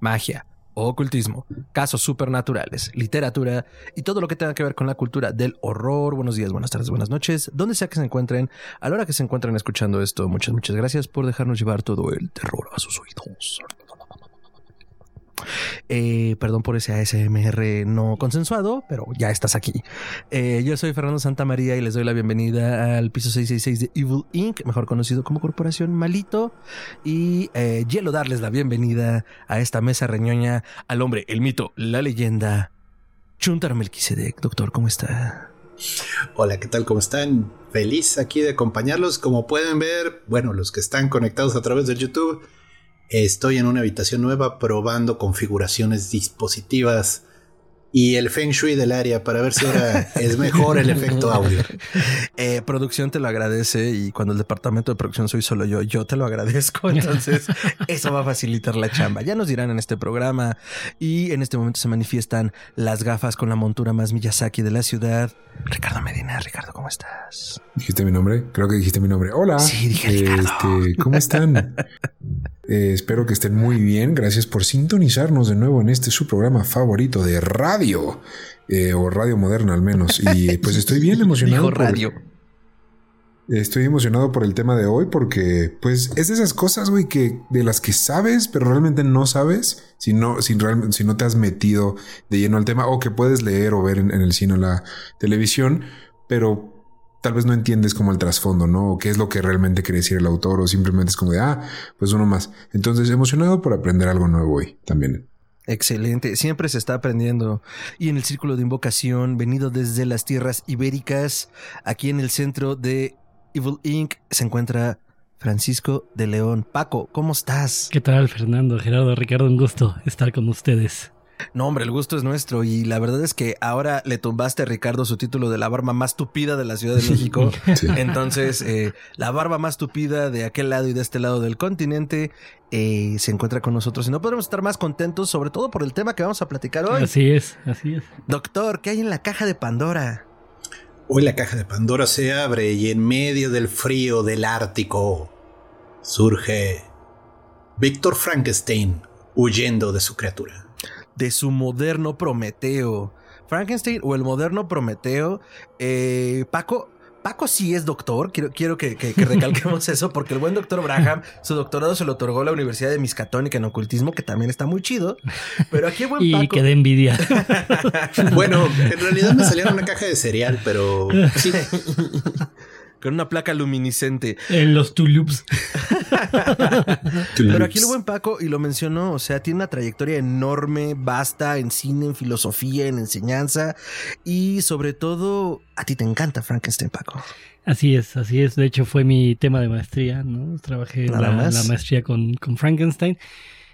magia, ocultismo, casos supernaturales, literatura y todo lo que tenga que ver con la cultura del horror. Buenos días, buenas tardes, buenas noches, donde sea que se encuentren, a la hora que se encuentren escuchando esto. Muchas, muchas gracias por dejarnos llevar todo el terror a sus oídos. Eh, perdón por ese ASMR no consensuado, pero ya estás aquí. Eh, yo soy Fernando Santamaría y les doy la bienvenida al piso 666 de Evil Inc., mejor conocido como Corporación Malito. Y eh, quiero darles la bienvenida a esta mesa reñoña al hombre, el mito, la leyenda, Chuntar Melquisedec. Doctor, ¿cómo está? Hola, ¿qué tal? ¿Cómo están? Feliz aquí de acompañarlos. Como pueden ver, bueno, los que están conectados a través de YouTube, Estoy en una habitación nueva probando configuraciones dispositivas y el feng shui del área para ver si ahora es mejor el efecto audio. Eh, producción te lo agradece y cuando el departamento de producción soy solo yo, yo te lo agradezco. Entonces eso va a facilitar la chamba. Ya nos dirán en este programa y en este momento se manifiestan las gafas con la montura más Miyazaki de la ciudad. Ricardo Medina, Ricardo, ¿cómo estás? ¿Dijiste mi nombre? Creo que dijiste mi nombre. Hola. Sí, dije Ricardo. Este, ¿Cómo están? Eh, espero que estén muy bien. Gracias por sintonizarnos de nuevo en este su programa favorito de radio. Eh, o radio moderna al menos. Y pues estoy bien emocionado. Dijo por- radio. Estoy emocionado por el tema de hoy porque, pues, es de esas cosas, güey, que de las que sabes, pero realmente no sabes si no, si, realmente, si no te has metido de lleno al tema o que puedes leer o ver en, en el cine o la televisión, pero tal vez no entiendes como el trasfondo, ¿no? O qué es lo que realmente quiere decir el autor o simplemente es como de, ah, pues uno más. Entonces, emocionado por aprender algo nuevo hoy también. Excelente, siempre se está aprendiendo. Y en el círculo de invocación, venido desde las tierras ibéricas, aquí en el centro de Evil Inc., se encuentra Francisco de León. Paco, ¿cómo estás? ¿Qué tal, Fernando? Gerardo, Ricardo, un gusto estar con ustedes. No, hombre, el gusto es nuestro. Y la verdad es que ahora le tumbaste a Ricardo su título de la barba más tupida de la Ciudad de México. Sí. Entonces, eh, la barba más tupida de aquel lado y de este lado del continente eh, se encuentra con nosotros. Y no podremos estar más contentos, sobre todo por el tema que vamos a platicar hoy. Así es, así es. Doctor, ¿qué hay en la caja de Pandora? Hoy la caja de Pandora se abre y en medio del frío del Ártico surge Víctor Frankenstein huyendo de su criatura. De su moderno Prometeo. Frankenstein o el moderno Prometeo. Eh, Paco. Paco sí es doctor, quiero, quiero que, que- que recalquemos eso, porque el buen doctor Braham, su doctorado se lo otorgó la Universidad de Miskatonic en ocultismo, que también está muy chido. Pero aquí el buen Y Paco. que de envidia. Bueno, en realidad me salieron una caja de cereal, pero sí, Con una placa luminiscente. en los tulups. Pero aquí el buen Paco, y lo mencionó, o sea, tiene una trayectoria enorme, vasta en cine, en filosofía, en enseñanza, y sobre todo, a ti te encanta Frankenstein, Paco. Así es, así es. De hecho, fue mi tema de maestría, ¿no? Trabajé la, la maestría con, con Frankenstein.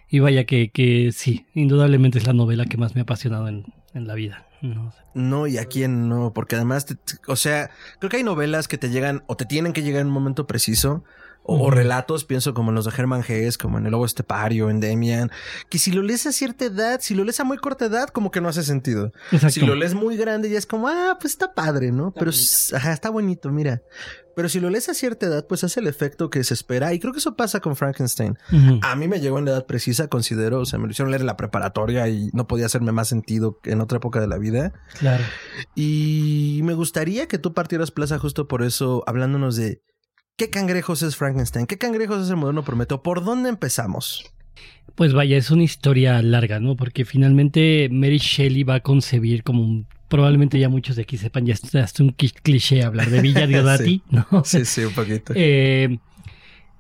Y vaya que, que sí, indudablemente es la novela que más me ha apasionado en, en la vida. ¿No? No, y a quién no, porque además, te- o sea, creo que hay novelas que te llegan o te tienen que llegar en un momento preciso, o, relatos, pienso como en los de Herman Hesse, como en El Lobo Estepario, en Demian, que si lo lees a cierta edad, si lo lees a muy corta edad, como que no hace sentido. Exacto. Si lo lees muy grande, ya es como, ah, pues está padre, ¿no? Pero, ajá, está bonito, mira. Pero si lo lees a cierta edad, pues hace el efecto que se espera, y creo que eso pasa con Frankenstein. A mí me llegó en la edad precisa, considero, o sea, me lo hicieron leer en la preparatoria y no podía hacerme más sentido en otra época de la vida. Claro. Y me gustaría que tú partieras plaza justo por eso, hablándonos de qué cangrejos es Frankenstein, qué cangrejos es el moderno Prometeo, por dónde empezamos. Pues vaya, es una historia larga, ¿no? Porque finalmente Mary Shelley va a concebir como un- probablemente ya muchos de aquí sepan, ya es hasta un cliché hablar de Villa Diodati, ¿no? Sí, sí, un poquito. Eh,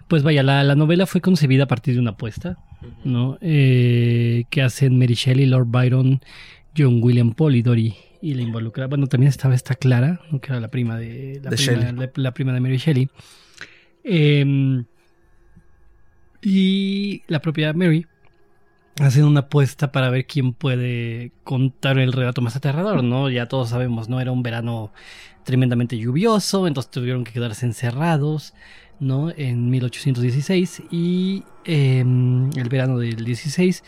pues vaya, la, la novela fue concebida a partir de una apuesta, ¿no? Eh, que hacen Mary Shelley, Lord Byron, John William Polidori y la involucra. Bueno, también estaba esta Clara, ¿no? que era la prima de la, De prima, Shelley. la- la prima de Mary Shelley. Eh, y la propia Mary hacen una apuesta para ver quién puede contar el relato más aterrador, ¿no? Ya todos sabemos, ¿no? Era un verano tremendamente lluvioso, entonces tuvieron que quedarse encerrados, ¿no? En 1816 y em, el verano del 16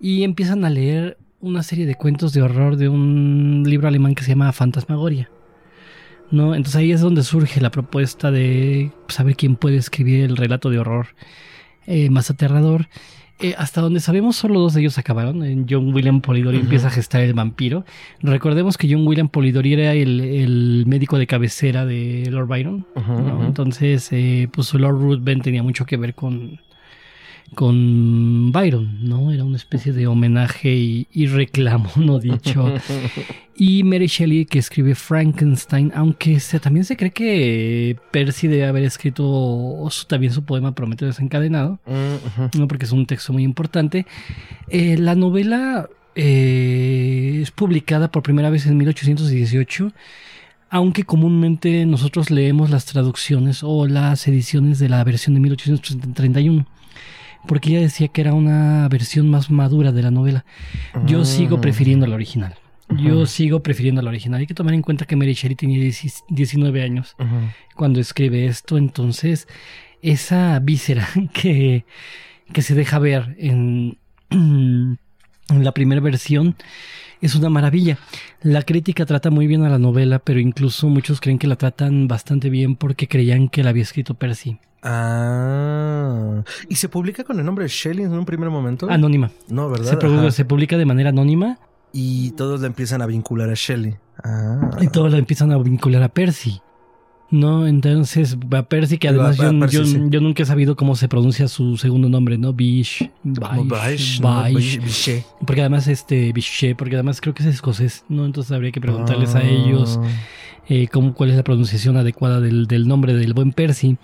y empiezan a leer una serie de cuentos de horror de un libro alemán que se llama Fantasmagoria. ¿no? Entonces ahí es donde surge la propuesta de saber quién puede escribir el relato de horror eh, más aterrador. Eh, hasta donde sabemos, solo dos de ellos acabaron. En John William Polidori empieza a gestar el vampiro. Recordemos que John William Polidori era el, médico de cabecera de Lord Byron. Entonces, eh, pues Lord Ruthven tenía mucho que ver con, con Byron, ¿no? Era una especie de homenaje y, reclamo, no dicho. y Mary Shelley, que escribe Frankenstein, aunque se, también se cree que Percy debe haber escrito también su poema Prometeo desencadenado, mm, ¿no? porque es un texto muy importante. Eh, la novela eh, es publicada por primera vez en 1818 aunque comúnmente nosotros leemos las traducciones o las ediciones de la versión de 1831 porque ella decía que era una versión más madura de la novela. Yo ah. sigo prefiriendo la original. Yo sigo prefiriendo la original. Hay que tomar en cuenta que Mary Shelley tenía 19 años cuando escribe esto, entonces esa víscera que, que se deja ver en, en la primera versión es una maravilla. La crítica trata muy bien a la novela, pero incluso muchos creen que la tratan bastante bien porque creían que la había escrito Percy. Ah. ¿Y se publica con el nombre de Shelley en un primer momento? Anónima. No, ¿verdad? Se, se publica de manera anónima. Y todos la empiezan a vincular a Shelley. Ah. Y todos la empiezan a vincular a Percy. No, entonces a Percy, que además yo, nunca he sabido cómo se pronuncia su segundo nombre, ¿no? Bish, Bish, Bish, porque además este Bish, porque además creo que es escocés, ¿no? Entonces habría que preguntarles a ellos ah. eh, cómo, cuál es la pronunciación adecuada del, del nombre del buen Percy.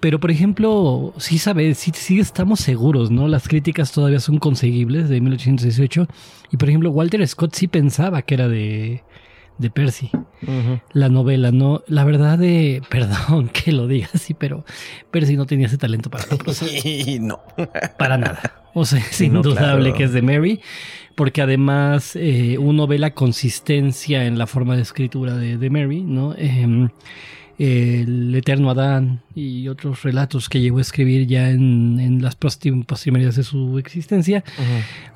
Pero, por ejemplo, sí sabes, sí, sí, estamos seguros, ¿no? Las críticas todavía son conseguibles de 1818. Y, por ejemplo, Walter Scott sí pensaba que era de, de Percy. La novela, ¿no? La verdad de... Perdón que lo diga así, pero Percy no tenía ese talento para la prosa. no. Para nada. O sea, es indudable que es de Mary. Porque además eh, uno ve la consistencia en la forma de escritura de, de Mary, ¿no? Eh, el eterno Adán y otros relatos que llegó a escribir ya en, las postrimerías de su existencia,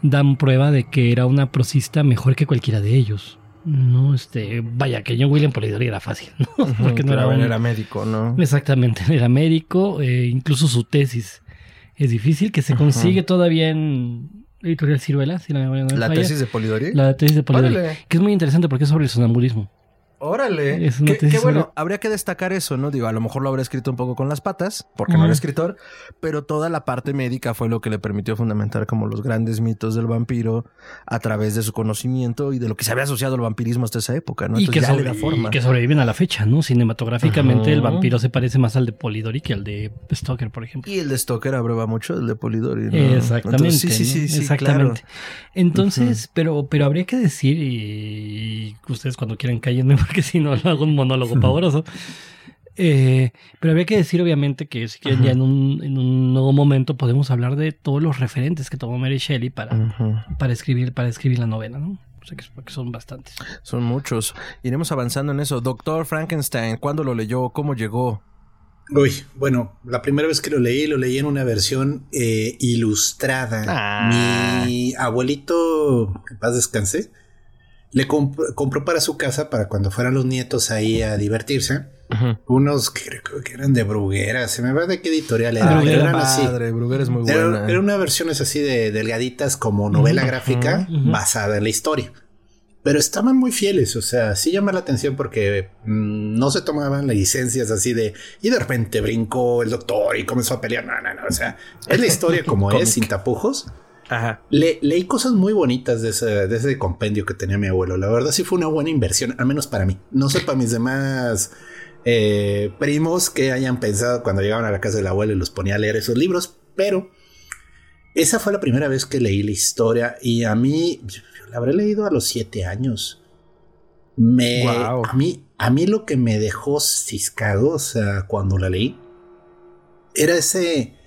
dan prueba de que era una prosista mejor que cualquiera de ellos. No, este, vaya, que John William Polidori era fácil, ¿no? Porque no era, era, médico, ¿no? Exactamente, era médico, eh, incluso su tesis es difícil, que se consigue todavía en Editorial Ciruela, si la ¿La tesis de Polidori? La tesis de Polidori, que es muy interesante porque es sobre el sonambulismo. Órale. Qué, bueno, habría que destacar eso, ¿no? Digo, a lo mejor lo habría escrito un poco con las patas, porque no era escritor, pero toda la parte médica fue lo que le permitió fundamentar como los grandes mitos del vampiro a través de su conocimiento y de lo que se había asociado al vampirismo hasta esa época, ¿no? y, que forma. que sobreviven a la fecha, ¿no? Cinematográficamente el vampiro se parece más al de Polidori que al de Stoker, por ejemplo. Y el de Stoker abrueba mucho el de Polidori, ¿no? Exactamente. sí, sí, sí, Exactamente. Entonces, pero, pero habría que decir, y ustedes cuando quieran cállenme, que si no lo hago un monólogo pavoroso. Eh, pero habría que decir, obviamente, que si quieren ya en un, en un, nuevo momento podemos hablar de todos los referentes que tomó Mary Shelley para, para, escribir, para escribir la novela, ¿no? O sea, que, son bastantes. Son muchos. Iremos avanzando en eso. Doctor Frankenstein, ¿cuándo lo leyó? ¿Cómo llegó? Uy, bueno, la primera vez que lo leí, lo leí en una versión eh, ilustrada. Ah. Mi abuelito, en paz descansé, le compró para su casa para cuando fueran los nietos ahí a divertirse. Unos que que eran de Bruguera, se me va de qué editorial era. Ah, eran así. Bruguera es muy buena. Era, una versión así de delgaditas como novela gráfica basada en la historia. Pero estaban muy fieles, o sea, sí llama la atención porque mm, no se tomaban las licencias así de y de repente brincó el doctor y comenzó a pelear. No, no, no. O sea, es la historia como es, sin tapujos. Le, leí cosas muy bonitas de ese, compendio que tenía mi abuelo. La verdad sí fue una buena inversión, al menos para mí. No sé para mis demás eh, primos que hayan pensado cuando llegaban a la casa del abuelo y los ponía a leer esos libros, pero esa fue la primera vez que leí la historia y a mí, la habré leído a los siete años. Me, a, mí, a mí lo que me dejó ciscado, o sea, cuando la leí, era ese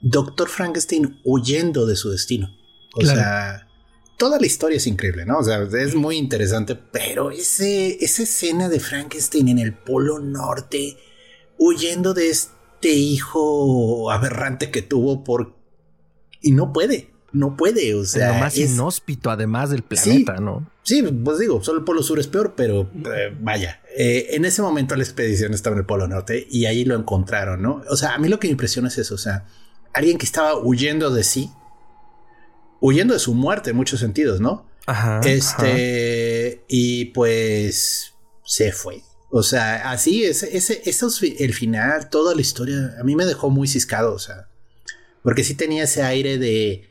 Doctor Frankenstein huyendo de su destino. O sea, toda la historia es increíble, ¿no? O sea, es muy interesante, pero ese, esa escena de Frankenstein en el Polo Norte, huyendo de este hijo aberrante que tuvo por... Y no puede, no puede, o sea... Lo más inhóspito además del planeta, ¿no? Sí, pues digo, solo el Polo Sur es peor, pero eh, vaya, eh, en ese momento la expedición estaba en el Polo Norte y ahí lo encontraron, ¿no? O sea, a mí lo que me impresiona es eso, o sea, alguien que estaba huyendo de sí, huyendo de su muerte en muchos sentidos, ¿no? Ajá. Este, y pues se fue. O sea, así, ese, ese, eso es el final, toda la historia, a mí me dejó muy ciscado, o sea, porque sí tenía ese aire de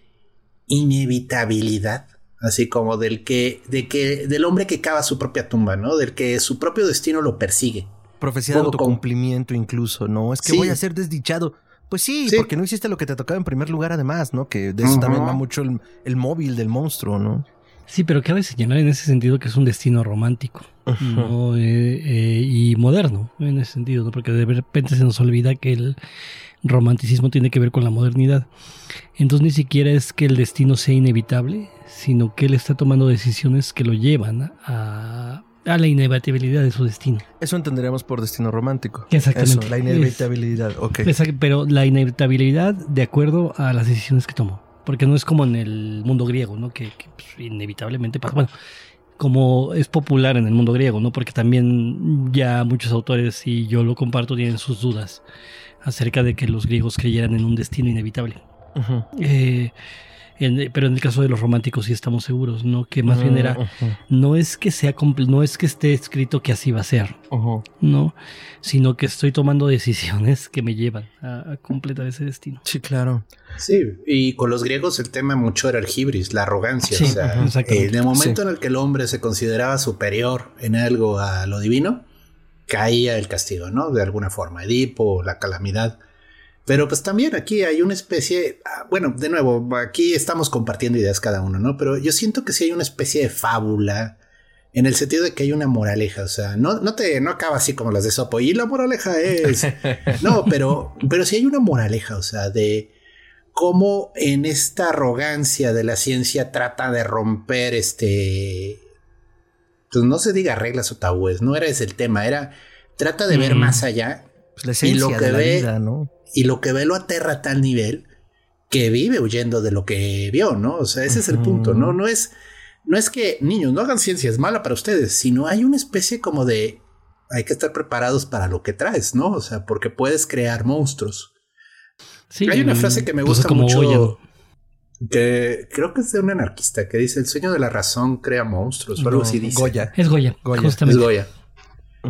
inevitabilidad, así como del que, de que, del hombre que cava su propia tumba, ¿no? Del que su propio destino lo persigue. Profecía de autocumplimiento incluso, ¿no? Es que voy a ser desdichado. Pues sí, porque no hiciste lo que te tocaba en primer lugar, además, ¿no? Que de eso también va mucho el, móvil del monstruo, ¿no? Sí, pero cabe señalar en ese sentido que es un destino romántico ¿no? Eh, eh, y moderno en ese sentido, ¿no? porque de repente se nos olvida que el romanticismo tiene que ver con la modernidad. Entonces ni siquiera es que el destino sea inevitable, sino que él está tomando decisiones que lo llevan a, a la inevitabilidad de su destino. Eso entenderíamos por destino romántico. Exactamente. Eso, la inevitabilidad, ok. pero la inevitabilidad de acuerdo a las decisiones que tomó. Porque no es como en el mundo griego, ¿no? Que, pues, inevitablemente pasa. Bueno, como es popular en el mundo griego, ¿no? Porque también ya muchos autores, y yo lo comparto, tienen sus dudas acerca de que los griegos creyeran en un destino inevitable. eh, pero en el caso de los románticos sí estamos seguros, ¿no? Que más bien era, no es que sea, no es que esté escrito que así va a ser, ¿no? Sino que estoy tomando decisiones que me llevan a, completar ese destino. Sí, claro. Sí, y con los griegos el tema mucho era el hibris, la arrogancia. o sea, en el momento en el que el hombre se consideraba superior en algo a lo divino, caía el castigo, ¿no? De alguna forma, Edipo, la calamidad. Pero pues también aquí hay una especie, ah, bueno, de nuevo, aquí estamos compartiendo ideas cada uno, ¿no? Pero yo siento que sí hay una especie de fábula en el sentido de que hay una moraleja, o sea, no, no te, no acaba así como las de Sopo, y la moraleja es, no, pero, pero sí hay una moraleja, o sea, de cómo en esta arrogancia de la ciencia trata de romper este, pues no se diga reglas o tabúes, no era ese el tema, era, trata de ver mm. más allá. Pues y lo que ve, ¿no? Y lo que ve lo aterra a tal nivel que vive huyendo de lo que vio, ¿no? O sea, ese es el punto, ¿no? No es, no es que niños no hagan ciencia, es mala para ustedes, sino hay una especie como de hay que estar preparados para lo que traes, ¿no? O sea, porque puedes crear monstruos. Sí, hay una frase que me gusta mucho. Que creo que es de un anarquista que dice el sueño de la razón crea monstruos o algo así dice. Goya. Es Goya, Goya. Justamente. Es Goya.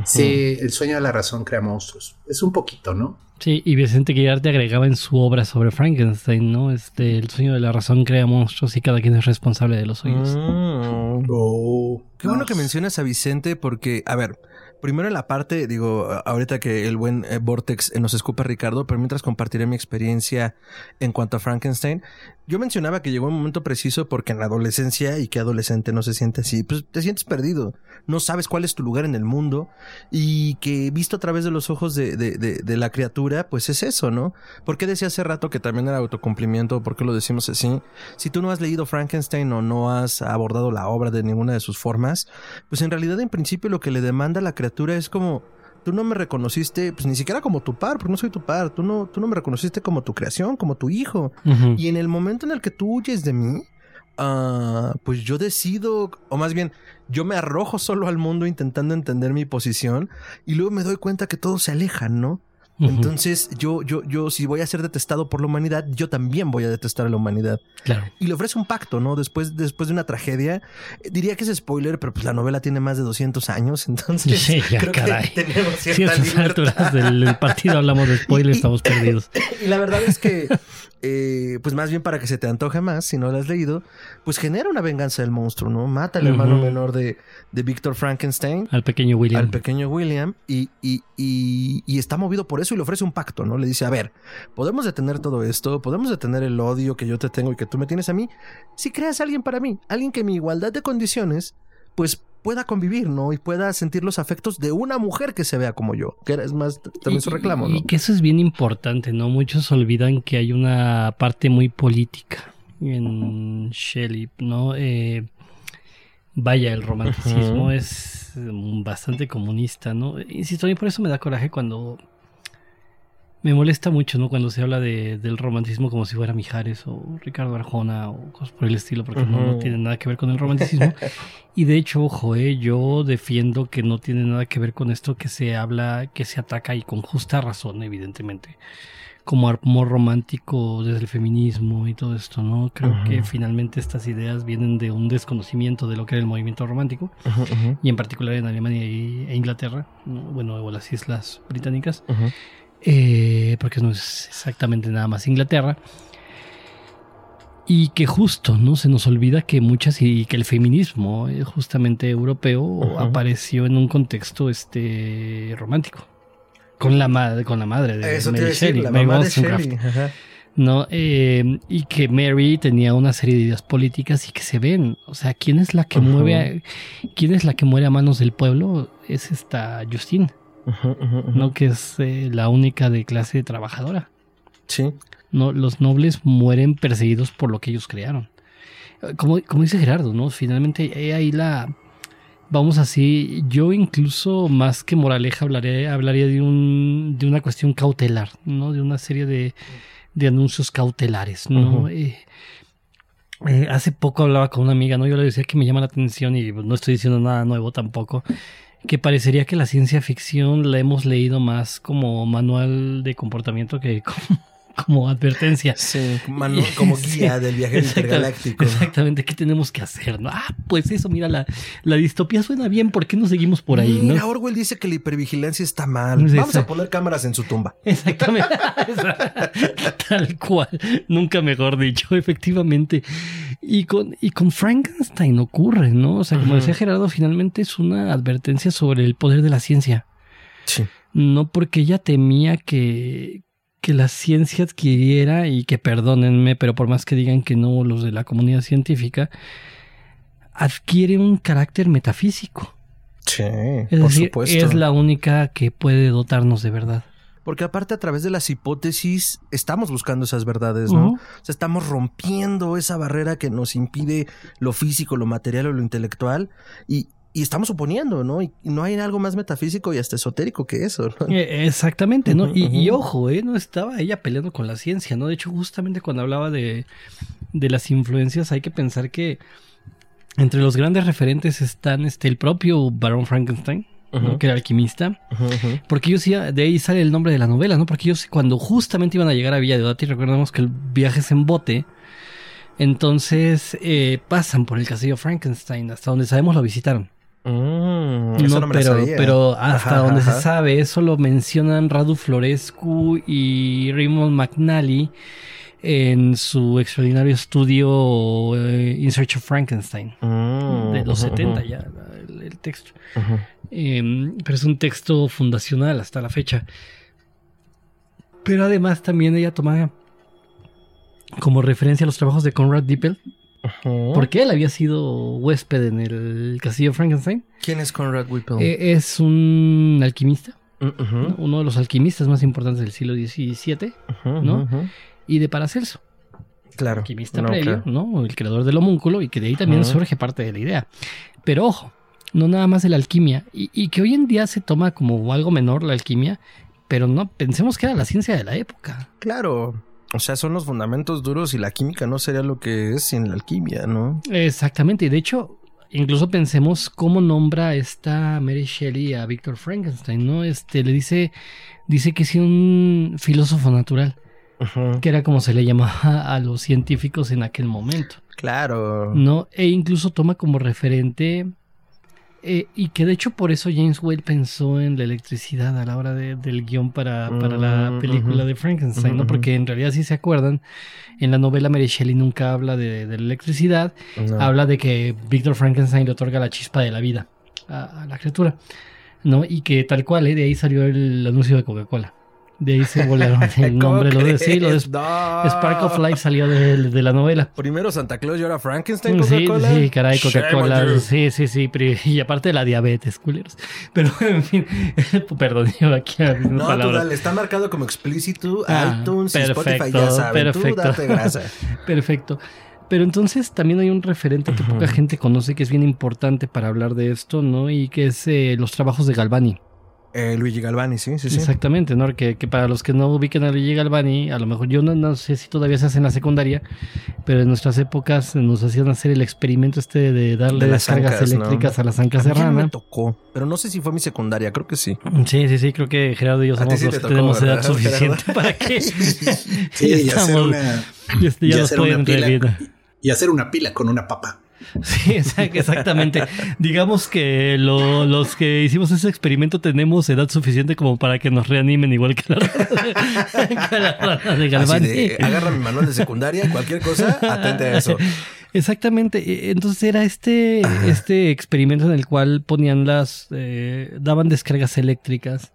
Sí, el sueño de la razón crea monstruos. Es un poquito, ¿no? Sí, y Vicente Guillarte agregaba en su obra sobre Frankenstein, ¿no? Este, el sueño de la razón crea monstruos y cada quien es responsable de los suyos. Mm. Oh. Qué bueno que mencionas a Vicente porque, a ver, primero en la parte, digo, ahorita que el buen eh, Vortex nos escupa Ricardo, pero mientras compartiré mi experiencia en cuanto a Frankenstein, yo mencionaba que llegó un momento preciso porque en la adolescencia, y que adolescente no se siente así, pues te sientes perdido, no sabes cuál es tu lugar en el mundo, y que visto a través de los ojos de, de, la criatura, pues es eso, ¿no? ¿Por qué decía hace rato que también era autocumplimiento? ¿Por qué lo decimos así? Si tú no has leído Frankenstein o no has abordado la obra de ninguna de sus formas, pues en realidad en principio lo que le demanda la criatura es como tú no me reconociste, pues ni siquiera como tu par, porque no soy tu par, tú no, tú no me reconociste como tu creación, como tu hijo. Y en el momento en el que tú huyes de mí, uh, pues yo decido, o más bien, yo me arrojo solo al mundo intentando entender mi posición y luego me doy cuenta que todos se alejan, ¿no? Entonces, yo, yo, yo, si voy a ser detestado por la humanidad, yo también voy a detestar a la humanidad. Claro. Y le ofrece un pacto, ¿no? Después, después de una tragedia. Diría que es spoiler, pero pues la novela tiene más de 200 años, entonces. Sí, ya, creo caray. Que tenemos cierta alturas del partido hablamos de spoiler, estamos perdidos. Y la verdad es que, eh, pues más bien para que se te antoje más, si no lo has leído, pues genera una venganza del monstruo, ¿no? Mata al hermano menor de, de Víctor Frankenstein. Al pequeño William. Al pequeño William. Y, y, y, y está movido por eso y le ofrece un pacto, ¿no? Le dice, a ver, podemos detener todo esto, podemos detener el odio que yo te tengo y que tú me tienes a mí, si creas a alguien para mí, alguien que mi igualdad de condiciones, pues pueda convivir, ¿no? Y pueda sentir los afectos de una mujer que se vea como yo, que es más también su reclamo, ¿no? Y que eso es bien importante, ¿no? Muchos olvidan que hay una parte muy política en Shelley, ¿no? Eh, vaya, el romanticismo es bastante comunista, ¿no? Insisto, a mí por eso me da coraje cuando me molesta mucho, ¿no? Cuando se habla de, del romanticismo como si fuera Mijares o Ricardo Arjona o cosas por el estilo, porque no, no tiene nada que ver con el romanticismo. y de hecho, ojo, ¿eh? yo defiendo que no tiene nada que ver con esto que se habla, que se ataca y con justa razón, evidentemente, como amor romántico desde el feminismo y todo esto, ¿no? Creo que finalmente estas ideas vienen de un desconocimiento de lo que era el movimiento romántico, y en particular en Alemania e Inglaterra, bueno, o las islas británicas eh, porque no es exactamente nada más Inglaterra. Y que justo, ¿no? Se nos olvida que muchas y que el feminismo eh, justamente europeo apareció en un contexto este romántico. Con la madre, con la madre de Eso Mary Shelley, la Mary mamá de Wollstonecraft. Shelley. Ajá. ¿no? Eh, y que Mary tenía una serie de ideas políticas y que se ven. O sea, ¿quién es la que mueve a, quién es la que muere a manos del pueblo? Es esta Justine, ¿no? Que es eh, la única de clase trabajadora. Sí. ¿no? Los nobles mueren perseguidos por lo que ellos crearon. Como, como dice Gerardo, ¿no? Finalmente eh, ahí la... Vamos así, yo incluso más que moraleja hablaré, hablaría de, un, de una cuestión cautelar, ¿no? De una serie de, de anuncios cautelares, ¿no? Eh, eh, hace poco hablaba con una amiga, ¿no? Yo le decía que me llama la atención y no estoy diciendo nada nuevo tampoco, que parecería que la ciencia ficción la hemos leído más como manual de comportamiento que como, como advertencia. Sí, manu- como guía Sí, del viaje intergaláctico. Exactamente, ¿qué tenemos que hacer? No? Ah, pues eso, mira, la, la distopía suena bien, ¿por qué no seguimos por ahí? Mira, ¿no? Orwell dice que la hipervigilancia está mal. Vamos a poner cámaras en su tumba. Exactamente. Tal cual. Nunca mejor dicho, efectivamente. Y con, y con Frankenstein ocurre, ¿no? O sea, como decía Gerardo, finalmente es una advertencia sobre el poder de la ciencia. Sí. No porque ella temía que, que la ciencia adquiriera, y que perdónenme, pero por más que digan que no los de la comunidad científica, adquiere un carácter metafísico. Sí, Es por decir, supuesto. es la única que puede dotarnos de verdad. Porque aparte a través de las hipótesis estamos buscando esas verdades, ¿no? O sea, estamos rompiendo esa barrera que nos impide lo físico, lo material o lo intelectual y, y estamos suponiendo, ¿no? Y, no hay algo más metafísico y hasta esotérico que eso, ¿no? Eh, Exactamente, ¿no? Y, y ojo, ¿eh? No estaba ella peleando con la ciencia, ¿no? De hecho, justamente cuando hablaba de, de las influencias, hay que pensar que entre los grandes referentes están este, el propio Barón Frankenstein, que era alquimista, porque ellos iban- de ahí sale el nombre de la novela, ¿no? Porque ellos cuando justamente iban a llegar a Villa de Odati, recordemos que el viaje es en bote, entonces eh, pasan por el castillo Frankenstein, hasta donde sabemos lo visitaron. Mm, eso No, me pero, sabía. pero hasta Ajá, donde ajá. se sabe, eso lo mencionan Radu Florescu y Raymond McNally en su extraordinario estudio eh, In Search of Frankenstein Mm, de los ujú, 70 ujú, ya texto. Eh, pero es un texto fundacional hasta la fecha. Pero además también ella toma como referencia los trabajos de Conrad Dippel, porque él había sido huésped en el castillo Frankenstein. ¿Quién es Conrad Whipple? Eh, es un alquimista. Uno de los alquimistas más importantes del siglo XVII ¿no? y de Paracelso, Claro. alquimista No, previo, claro. ¿no? el creador del homúnculo y que de ahí también surge parte de la idea. Pero ojo, no nada más de la alquimia y, y que hoy en día se toma como algo menor la alquimia, pero no pensemos que era la ciencia de la época. Claro. O sea, son los fundamentos duros y la química no sería lo que es sin la alquimia, ¿no? Exactamente, y de hecho, incluso pensemos cómo nombra esta Mary Shelley a Víctor Frankenstein, ¿no? Este le dice dice que es un filósofo natural. Que era como se le llamaba a los científicos en aquel momento, Claro. ¿no? E incluso toma como referente, eh, y que de hecho por eso James Whale pensó en la electricidad a la hora de- del guion para, para la Mm, película de Frankenstein, ¿no? Porque en realidad, si se acuerdan, en la novela Mary Shelley nunca habla de, de la electricidad, No. habla de que Víctor Frankenstein le otorga la chispa de la vida a, a la criatura, ¿no? Y que tal cual, ¿eh? de ahí salió el anuncio de Coca-Cola. De ahí se volaron el ¿Cómo nombre, lo de, sí, lo de No. Spark of Life salió de, de la novela. Primero Santa Claus y ahora Frankenstein Sí, Coca-Cola. sí, caray, Shame on Coca-Cola. Sí, sí, sí. y aparte de la diabetes, culeros. Pero, en fin, perdón, yo aquí a No, tú dale, está marcado como explícito. Ah, iTunes Spotify perfecto, ya saben. perfecto. Tú date grasa. Perfecto. Pero entonces también hay un referente que poca gente conoce que es bien importante para hablar de esto, ¿no? Y que es eh, los trabajos de Galvani. Eh, Luigi Galvani, sí, sí, sí. Exactamente, ¿no? Que, que, para los que no ubiquen a Luigi Galvani, a lo mejor yo no, no, sé si todavía se hace en la secundaria, pero en nuestras épocas nos hacían hacer el experimento este de darle de descargas ancas, eléctricas ¿no? a las ancas de rana. me tocó, pero no sé si fue mi secundaria, creo que sí. Sí, sí, sí, creo que Gerardo y yo somos sí los que tocó, tenemos ¿verdad, edad suficiente para que Sí, y hacer una, este, ya y nos hacer una pila, y hacer una pila con una papa. Sí, exact- exactamente. Digamos que lo- los que hicimos ese experimento tenemos edad suficiente como para que nos reanimen igual que la rana, que la rana de Así Galvani. de, agarra mi manual de secundaria cualquier cosa, atente a eso. Exactamente. E- Entonces era este, este experimento en el cual ponían las, eh, daban descargas eléctricas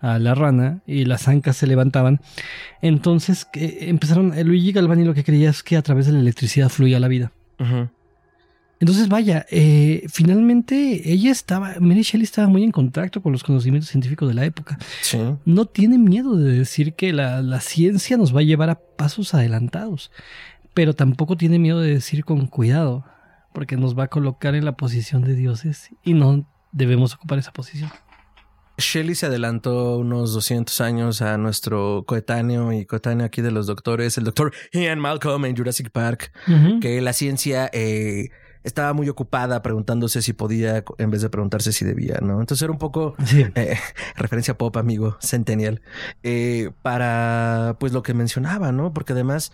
a la rana y las ancas se levantaban. Entonces que empezaron, eh, Luigi Galvani lo que creía es que a través de la electricidad fluía la vida. Ujú. Entonces, vaya, eh, finalmente ella estaba, Mary Shelley estaba muy en contacto con los conocimientos científicos de la época. Sí. No tiene miedo de decir que la, la ciencia nos va a llevar a pasos adelantados, pero tampoco tiene miedo de decir con cuidado, porque nos va a colocar en la posición de dioses y no debemos ocupar esa posición. Shelley se adelantó unos 200 años a nuestro coetáneo y coetáneo aquí de los doctores, el doctor Ian Malcolm en Jurassic Park, que la ciencia eh, estaba muy ocupada preguntándose si podía en vez de preguntarse si debía, ¿no? Entonces era un poco Sí. eh, referencia pop, amigo, Centennial, eh, para pues lo que mencionaba, ¿no? Porque además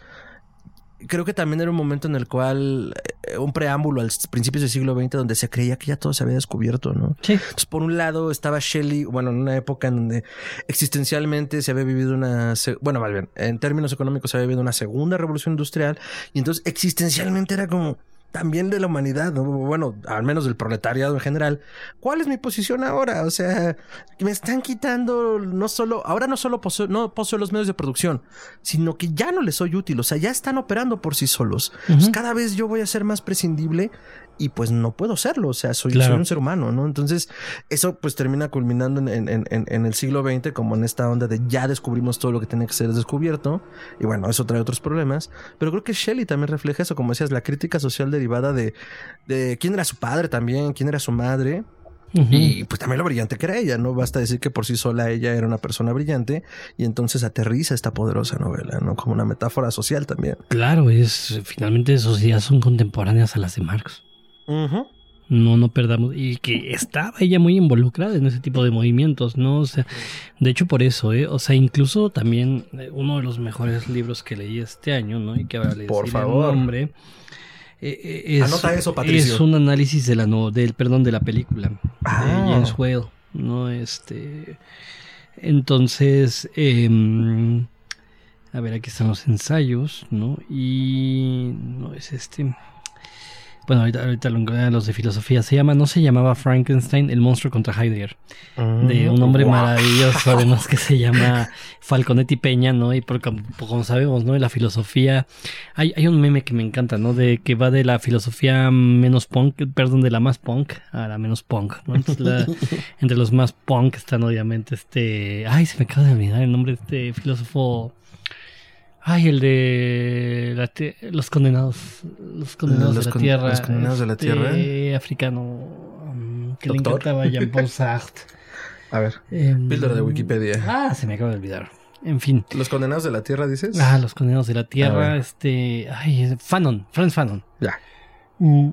creo que también era un momento en el cual eh, un preámbulo al principios del siglo XX donde se creía que ya todo se había descubierto, ¿no? Sí. Entonces, por un lado estaba Shelley, bueno, en una época en donde existencialmente se había vivido una, bueno, más bien, en términos económicos se había vivido una segunda revolución industrial y entonces existencialmente era como también de la humanidad, ¿no? bueno, al menos del proletariado en general. ¿Cuál es mi posición ahora? O sea, me están quitando no solo, ahora no solo poseo, no poseo los medios de producción, sino que ya no les soy útil, o sea, ya están operando por sí solos. Pues cada vez yo voy a ser más prescindible y pues no puedo serlo, o sea, soy, Claro. soy un ser humano, ¿no? Entonces, eso pues termina culminando en, en- en- en el siglo XX como en esta onda de ya descubrimos todo lo que tiene que ser descubierto y bueno, eso trae otros problemas, pero creo que Shelley también refleja eso, como decías, la crítica social derivada de, de quién era su padre también, quién era su madre y pues también lo brillante que era ella, no basta decir que por sí sola ella era una persona brillante y entonces aterriza esta poderosa novela, ¿no? Como una metáfora social también. Claro, es finalmente esos días son contemporáneas a las de Marx. No, no perdamos. Y que estaba ella muy involucrada en ese tipo de movimientos, ¿no? O sea, de hecho, por eso, ¿eh? O sea, incluso también eh, uno de los mejores libros que leí este año, ¿no? Y que ahora le Por deciré el favor. nombre. eh, eh, es, Anota eso, Patricio. Es un análisis de la no, del, perdón, de la película Ah. de James Whale, ¿no? Este. Entonces, em, a ver, aquí están los ensayos, ¿no? Y no es este. Bueno, ahorita, ahorita lo los de filosofía. Se llama, no se llamaba Frankenstein, el monstruo contra Heidegger. De un hombre Wow. maravilloso, además que se llama Falconetti Peña, ¿no? Y por, como, sabemos, ¿no? En la filosofía. Hay, hay un meme que me encanta, ¿no? De que va de la filosofía menos punk, perdón, de la más punk a la menos punk, ¿no? Entonces, la- entre los más punk están obviamente este. Ay, se me acaba de olvidar el nombre de este filósofo. Ay, el de la los condenados. Los condenados Los de la con- tierra. los condenados de la tierra. este, Africano. um, que le ¿Doctor? encantaba Jean-Paul Sartre. A ver, Em, Píldora de Wikipedia. Ah, se me acaba de olvidar. En fin. los condenados de la tierra, dices. Ah, los condenados de la tierra. Este. Ay, Fanon. Franz Fanon. Ya. Mm.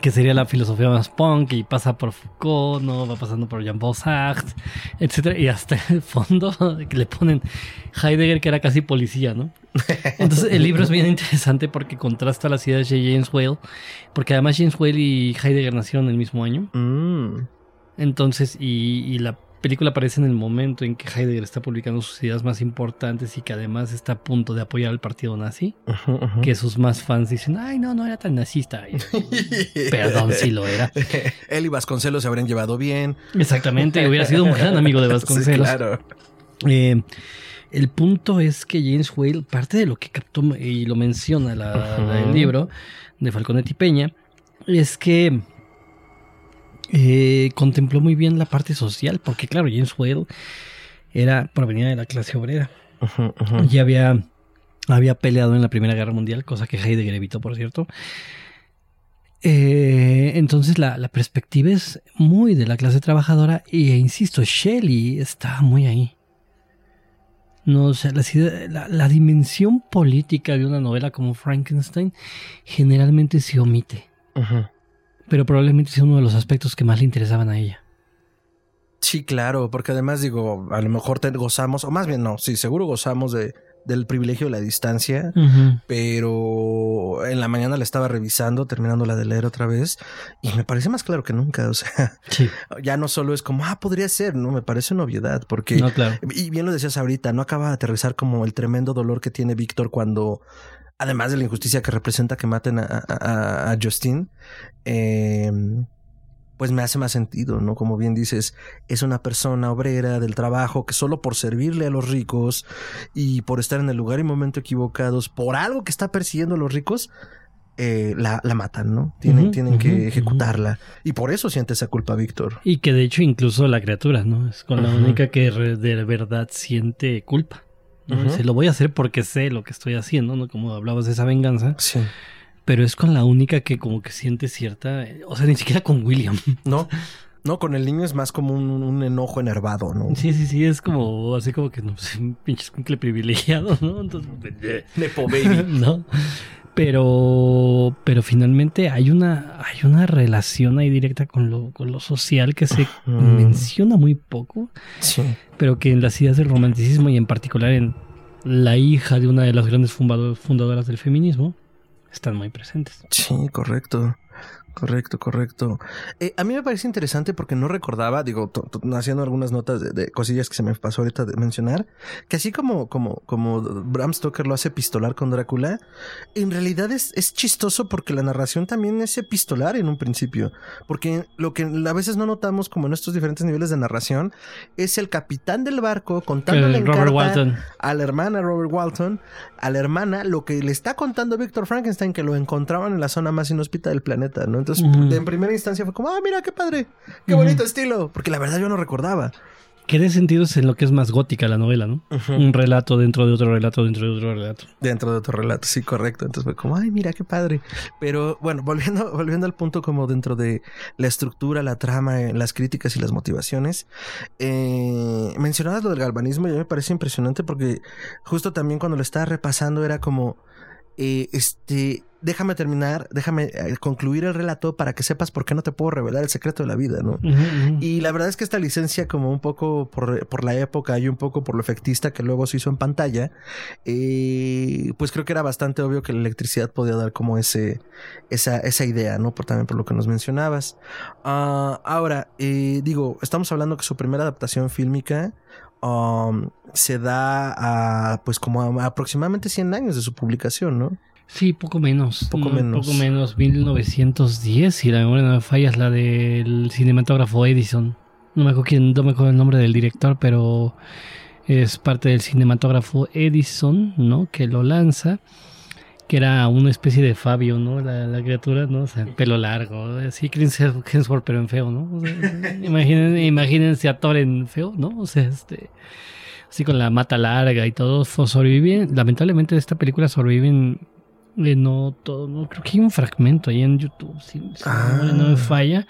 Que sería la filosofía más punk y pasa por Foucault, ¿no? Va pasando por Jean-Paul Sartre, etcétera. Y hasta el fondo que le ponen Heidegger, que era casi policía, ¿no? Entonces el libro es bien interesante porque contrasta las ideas de James Whale, porque además James Whale y Heidegger nacieron el mismo año. Mm. Entonces, y, y la película aparece en el momento en que Heidegger está publicando sus ideas más importantes y que además está a punto de apoyar al partido nazi, que sus más fans dicen, ay, no, no era tan nazista. Perdón si lo era. Él y Vasconcelos se habrían llevado bien. Exactamente, hubiera sido un gran amigo de Vasconcelos. Sí, claro. Eh, el punto es que James Whale, parte de lo que captó y lo menciona la, la- el libro de Falconetti Peña, es que eh, contempló muy bien la parte social, porque claro, James Whale era provenía de la clase obrera y había Había peleado en la Primera Guerra Mundial, cosa que Heidegger evitó, por cierto. Eh, entonces la, la, perspectiva es muy de la clase trabajadora y e insisto, Shelley está muy ahí. No, o sea, la, la, dimensión política de una novela como Frankenstein generalmente se omite. Pero probablemente sea uno de los aspectos que más le interesaban a ella. Sí, claro, porque además digo, a lo mejor te gozamos, o más bien no, sí, seguro gozamos de, del privilegio de la distancia, pero en la mañana la estaba revisando, terminándola de leer otra vez, y me parece más claro que nunca. O sea, ya no solo es como, ah, podría ser, no, me parece una obviedad, porque, y bien lo decías ahorita, no acaba de aterrizar como el tremendo dolor que tiene Víctor cuando, además de la injusticia que representa que maten a, a, a Justin, eh, pues me hace más sentido, ¿no? Como bien dices, es una persona obrera del trabajo que solo por servirle a los ricos y por estar en el lugar y momento equivocados, por algo que está persiguiendo a los ricos, eh, la, la, matan, ¿no? Tienen, tienen que ejecutarla. Y por eso siente esa culpa Víctor. Y que de hecho incluso la criatura, ¿no? Es con la única que de verdad siente culpa. Se lo voy a hacer porque sé lo que estoy haciendo, ¿no? Como hablabas de esa venganza. Sí pero es con la única que como que siente cierta, o sea, ni siquiera con William. No. No, con el niño es más como un, enojo enervado, ¿no? Sí, sí, sí, es como así como que no sé, un pinche privilegiado, ¿no? Entonces, Nepo baby. ¿no? Pero, pero finalmente hay una, hay una relación ahí directa con lo, con lo social que se menciona muy poco. Sí. Pero que en las ideas del romanticismo y en particular en la hija de una de las grandes fundadoras del feminismo, están muy presentes. Sí, correcto. Correcto, correcto. Eh, a mí me parece interesante porque no recordaba, digo, haciendo algunas notas de, cosillas que se me pasó ahorita de mencionar, que así como, como, como Bram Stoker lo hace epistolar con Drácula, en realidad es, es chistoso porque la narración también es epistolar en un principio. Porque lo que a veces no notamos como en estos diferentes niveles de narración es el capitán del barco contándole en a la hermana Robert Walton, a la hermana, lo que le está contando Víctor Frankenstein que lo encontraban en la zona más inhóspita del planeta, ¿no? Entonces, en primera instancia fue como, ah, mira, qué padre, qué bonito estilo. Porque la verdad yo no recordaba. Que de sentido es en lo que es más gótica la novela, ¿no? Un relato dentro de otro relato, dentro de otro relato. Dentro de otro relato, sí, correcto. Entonces fue como, ay, mira, qué padre. Pero bueno, volviendo, volviendo al punto como dentro de la estructura, la trama, eh, las críticas y las motivaciones. Eh, mencionabas lo del galvanismo y a mí me parece impresionante porque justo también cuando lo estaba repasando era como, eh, este déjame terminar, déjame eh, concluir el relato para que sepas por qué no te puedo revelar el secreto de la vida, ¿no? Y la verdad es que esta licencia, como un poco por, por, la época y un poco por lo efectista que luego se hizo en pantalla, eh, pues creo que era bastante obvio que la electricidad podía dar como ese, esa, esa idea, ¿no? Por, también por lo que nos mencionabas. Ah, ahora, eh, digo, estamos hablando que su primera adaptación fílmica um, se da a, pues como a aproximadamente 100 años de su publicación, ¿no? Sí, poco menos. Poco menos. Poco menos, 1910, si la memoria no me falla, es la del cinematógrafo Edison. No me acuerdo quién, no me acuerdo el nombre del director, pero es parte del cinematógrafo Edison, ¿no? Que lo lanza, que era una especie de Fabio, ¿no? La, criatura, ¿no? O sea, pelo largo, así Chris Hemsworth, pero en feo, ¿no? O imagínense, imagínense a Thor en feo, ¿no? O sea, este así con la mata larga y todo, sobreviven, lamentablemente de esta película sobreviven no todo, no creo que hay un fragmento ahí en YouTube, si, no me ah. falla.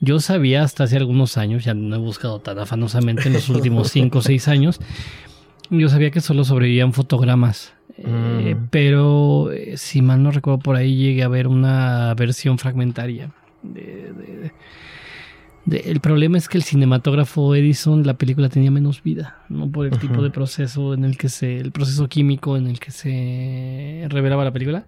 Yo sabía hasta hace algunos años, ya no he buscado tan afanosamente en los últimos 5 o 6 años, yo sabía que solo sobrevivían fotogramas. Eh, mm. pero eh, si mal no recuerdo, por ahí llegué a ver una versión fragmentaria de el problema es que el cinematógrafo Edison, la película tenía menos vida, ¿no? Por el tipo de proceso en el que se, el proceso químico en el que se revelaba la película.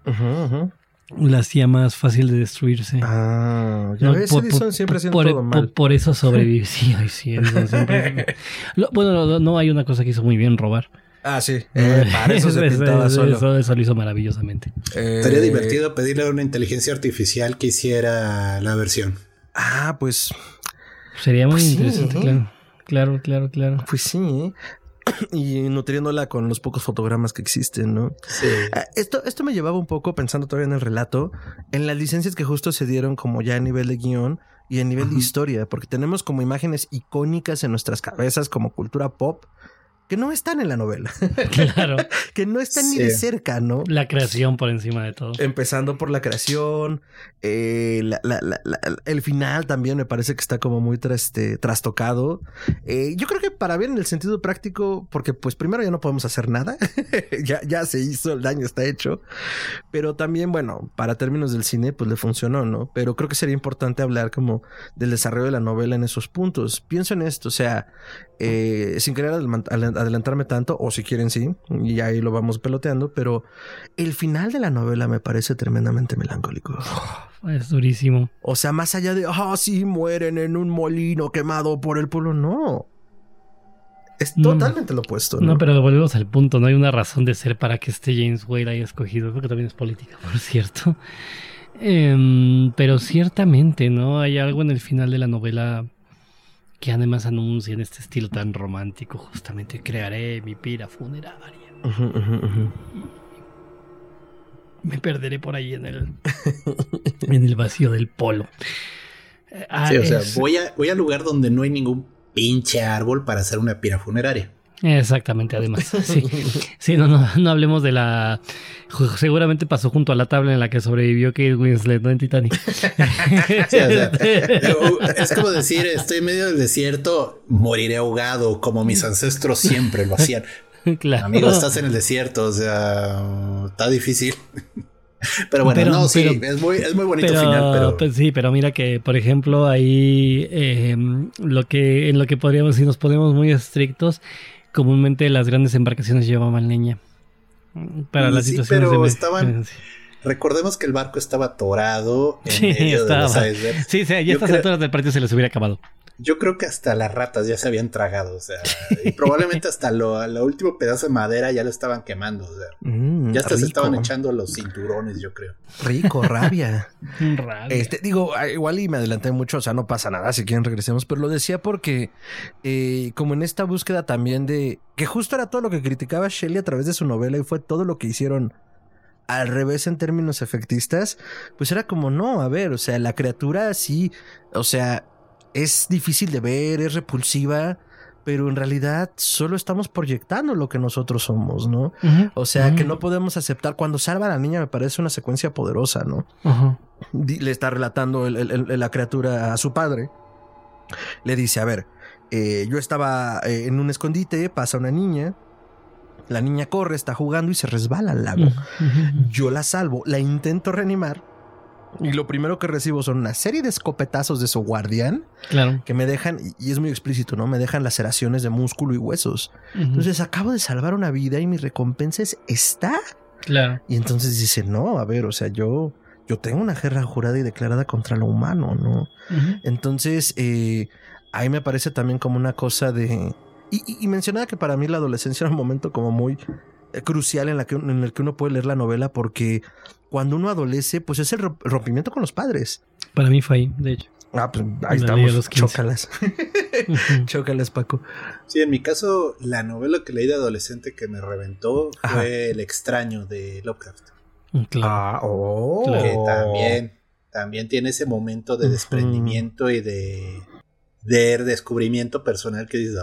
La hacía más fácil de destruirse. Ah, ya ves, Edison siempre haciendo por, todo mal. Por, eso sobrevivió. sí, sí, bueno, no, hay una cosa que hizo muy bien, robar. Ah, sí. Eh, para eso se pintaba solo. Eso, lo hizo maravillosamente. Eh, Estaría divertido pedirle a una inteligencia artificial que hiciera la versión. Ah, pues Sería muy pues interesante, claro. Claro, claro, claro. Pues sí, ¿eh? y nutriéndola con los pocos fotogramas que existen, ¿no? Sí. Ah, esto, esto me llevaba un poco, pensando todavía en el relato, en las licencias que justo se dieron como ya a nivel de guion y a nivel de historia, porque tenemos como imágenes icónicas en nuestras cabezas como cultura pop que no están en la novela. Claro. que no están ni de cerca, ¿no? La creación por encima de todo. Empezando por la creación, eh, el final también me parece que está como muy este, trastocado. Eh, yo creo que para bien en el sentido práctico, porque pues primero ya no podemos hacer nada, ya, ya se hizo, el daño está hecho, pero también, bueno, para términos del cine, pues le funcionó, ¿no? Pero creo que sería importante hablar como del desarrollo de la novela en esos puntos. Pienso en esto, o sea, eh, sin querer adelantarme tanto, o si quieren sí, y ahí lo vamos peloteando, pero el final de la novela me parece tremendamente melancólico. Es durísimo. O sea, más allá de, ah, sí, mueren en un molino quemado por el pueblo, no. Es totalmente lo opuesto. ¿no? no, pero volvemos al punto. No hay una razón de ser para que este James Wade haya escogido. Creo que también es política, por cierto. Em, pero ciertamente, ¿no? Hay algo en el final de la novela que además anuncia en este estilo tan romántico. Justamente crearé mi pira funeraria. Me perderé por ahí en el, en el vacío del polo. sí, o sea, voy, a, voy al lugar donde no hay ningún pinche árbol para hacer una pira funeraria. Exactamente, además. Sí, sí no, no, no hablemos de la. Seguramente pasó junto a la tabla en la que sobrevivió Kate Winslet, ¿no? En Titanic. es como decir, estoy en medio del desierto, moriré ahogado, como mis ancestros siempre lo hacían. Claro. Amigo, estás en el desierto, o sea, está difícil. Pero bueno, no, sí, es, muy, es muy bonito final, pero... Pues sí, pero mira que, por ejemplo, ahí eh, lo que, en lo que podríamos, si nos ponemos muy estrictos, comúnmente las grandes embarcaciones llevaban leña. Para las situaciones pero de estaban... Recordemos que el barco estaba atorado en sí, medio estaba. De Sí, sí, y a estas alturas del partido se les hubiera acabado. Yo creo que hasta las ratas ya se habían tragado, o sea, y probablemente hasta lo, lo, último pedazo de madera ya lo estaban quemando, o sea, mm, ya hasta se estaban echando los cinturones, yo creo. Rico, rabia. rabia. Este, digo, ah, igual y me adelanté mucho, o sea, no pasa nada, si quieren regresemos, pero lo decía porque, eh, como en esta búsqueda también de, que justo era todo lo que criticaba Shelley a través de su novela y fue todo lo que hicieron al revés en términos efectistas, pues era como, no, a ver, o sea, la criatura sí, o sea, es difícil de ver, es repulsiva, pero en realidad solo estamos proyectando lo que nosotros somos, ¿no? O sea, que no podemos aceptar. Cuando salva a la niña me parece una secuencia poderosa, ¿no? Le está relatando la criatura a su padre. Le dice, a ver, eh, yo estaba eh, en un escondite, pasa una niña. La niña corre, está jugando y se resbala al lago. Yo la salvo, la intento reanimar y lo primero que recibo son una serie de escopetazos de su guardián. Claro. Que me dejan, y es muy explícito, ¿no? Me dejan laceraciones de músculo y huesos. Entonces acabo de salvar una vida y mi recompensa es esta. Claro. Y entonces dice, no, a ver, o sea, yo, yo tengo una guerra jurada y declarada contra lo humano, ¿no? Entonces, eh, ahí me parece también como una cosa de. Y, y, mencionaba que para mí la adolescencia era un momento como muy crucial en, la que, en el que uno puede leer la novela porque cuando uno adolece, pues es el rompimiento con los padres. Para mí fue ahí, de hecho. Ah, pues ahí estamos. Chócalas. Chócalas, Paco. Sí, en mi caso, la novela que leí de adolescente que me reventó fue El extraño de Lovecraft. Mm, claro. Ah, oh. Que también, también tiene ese momento de desprendimiento y de, de descubrimiento personal que dices,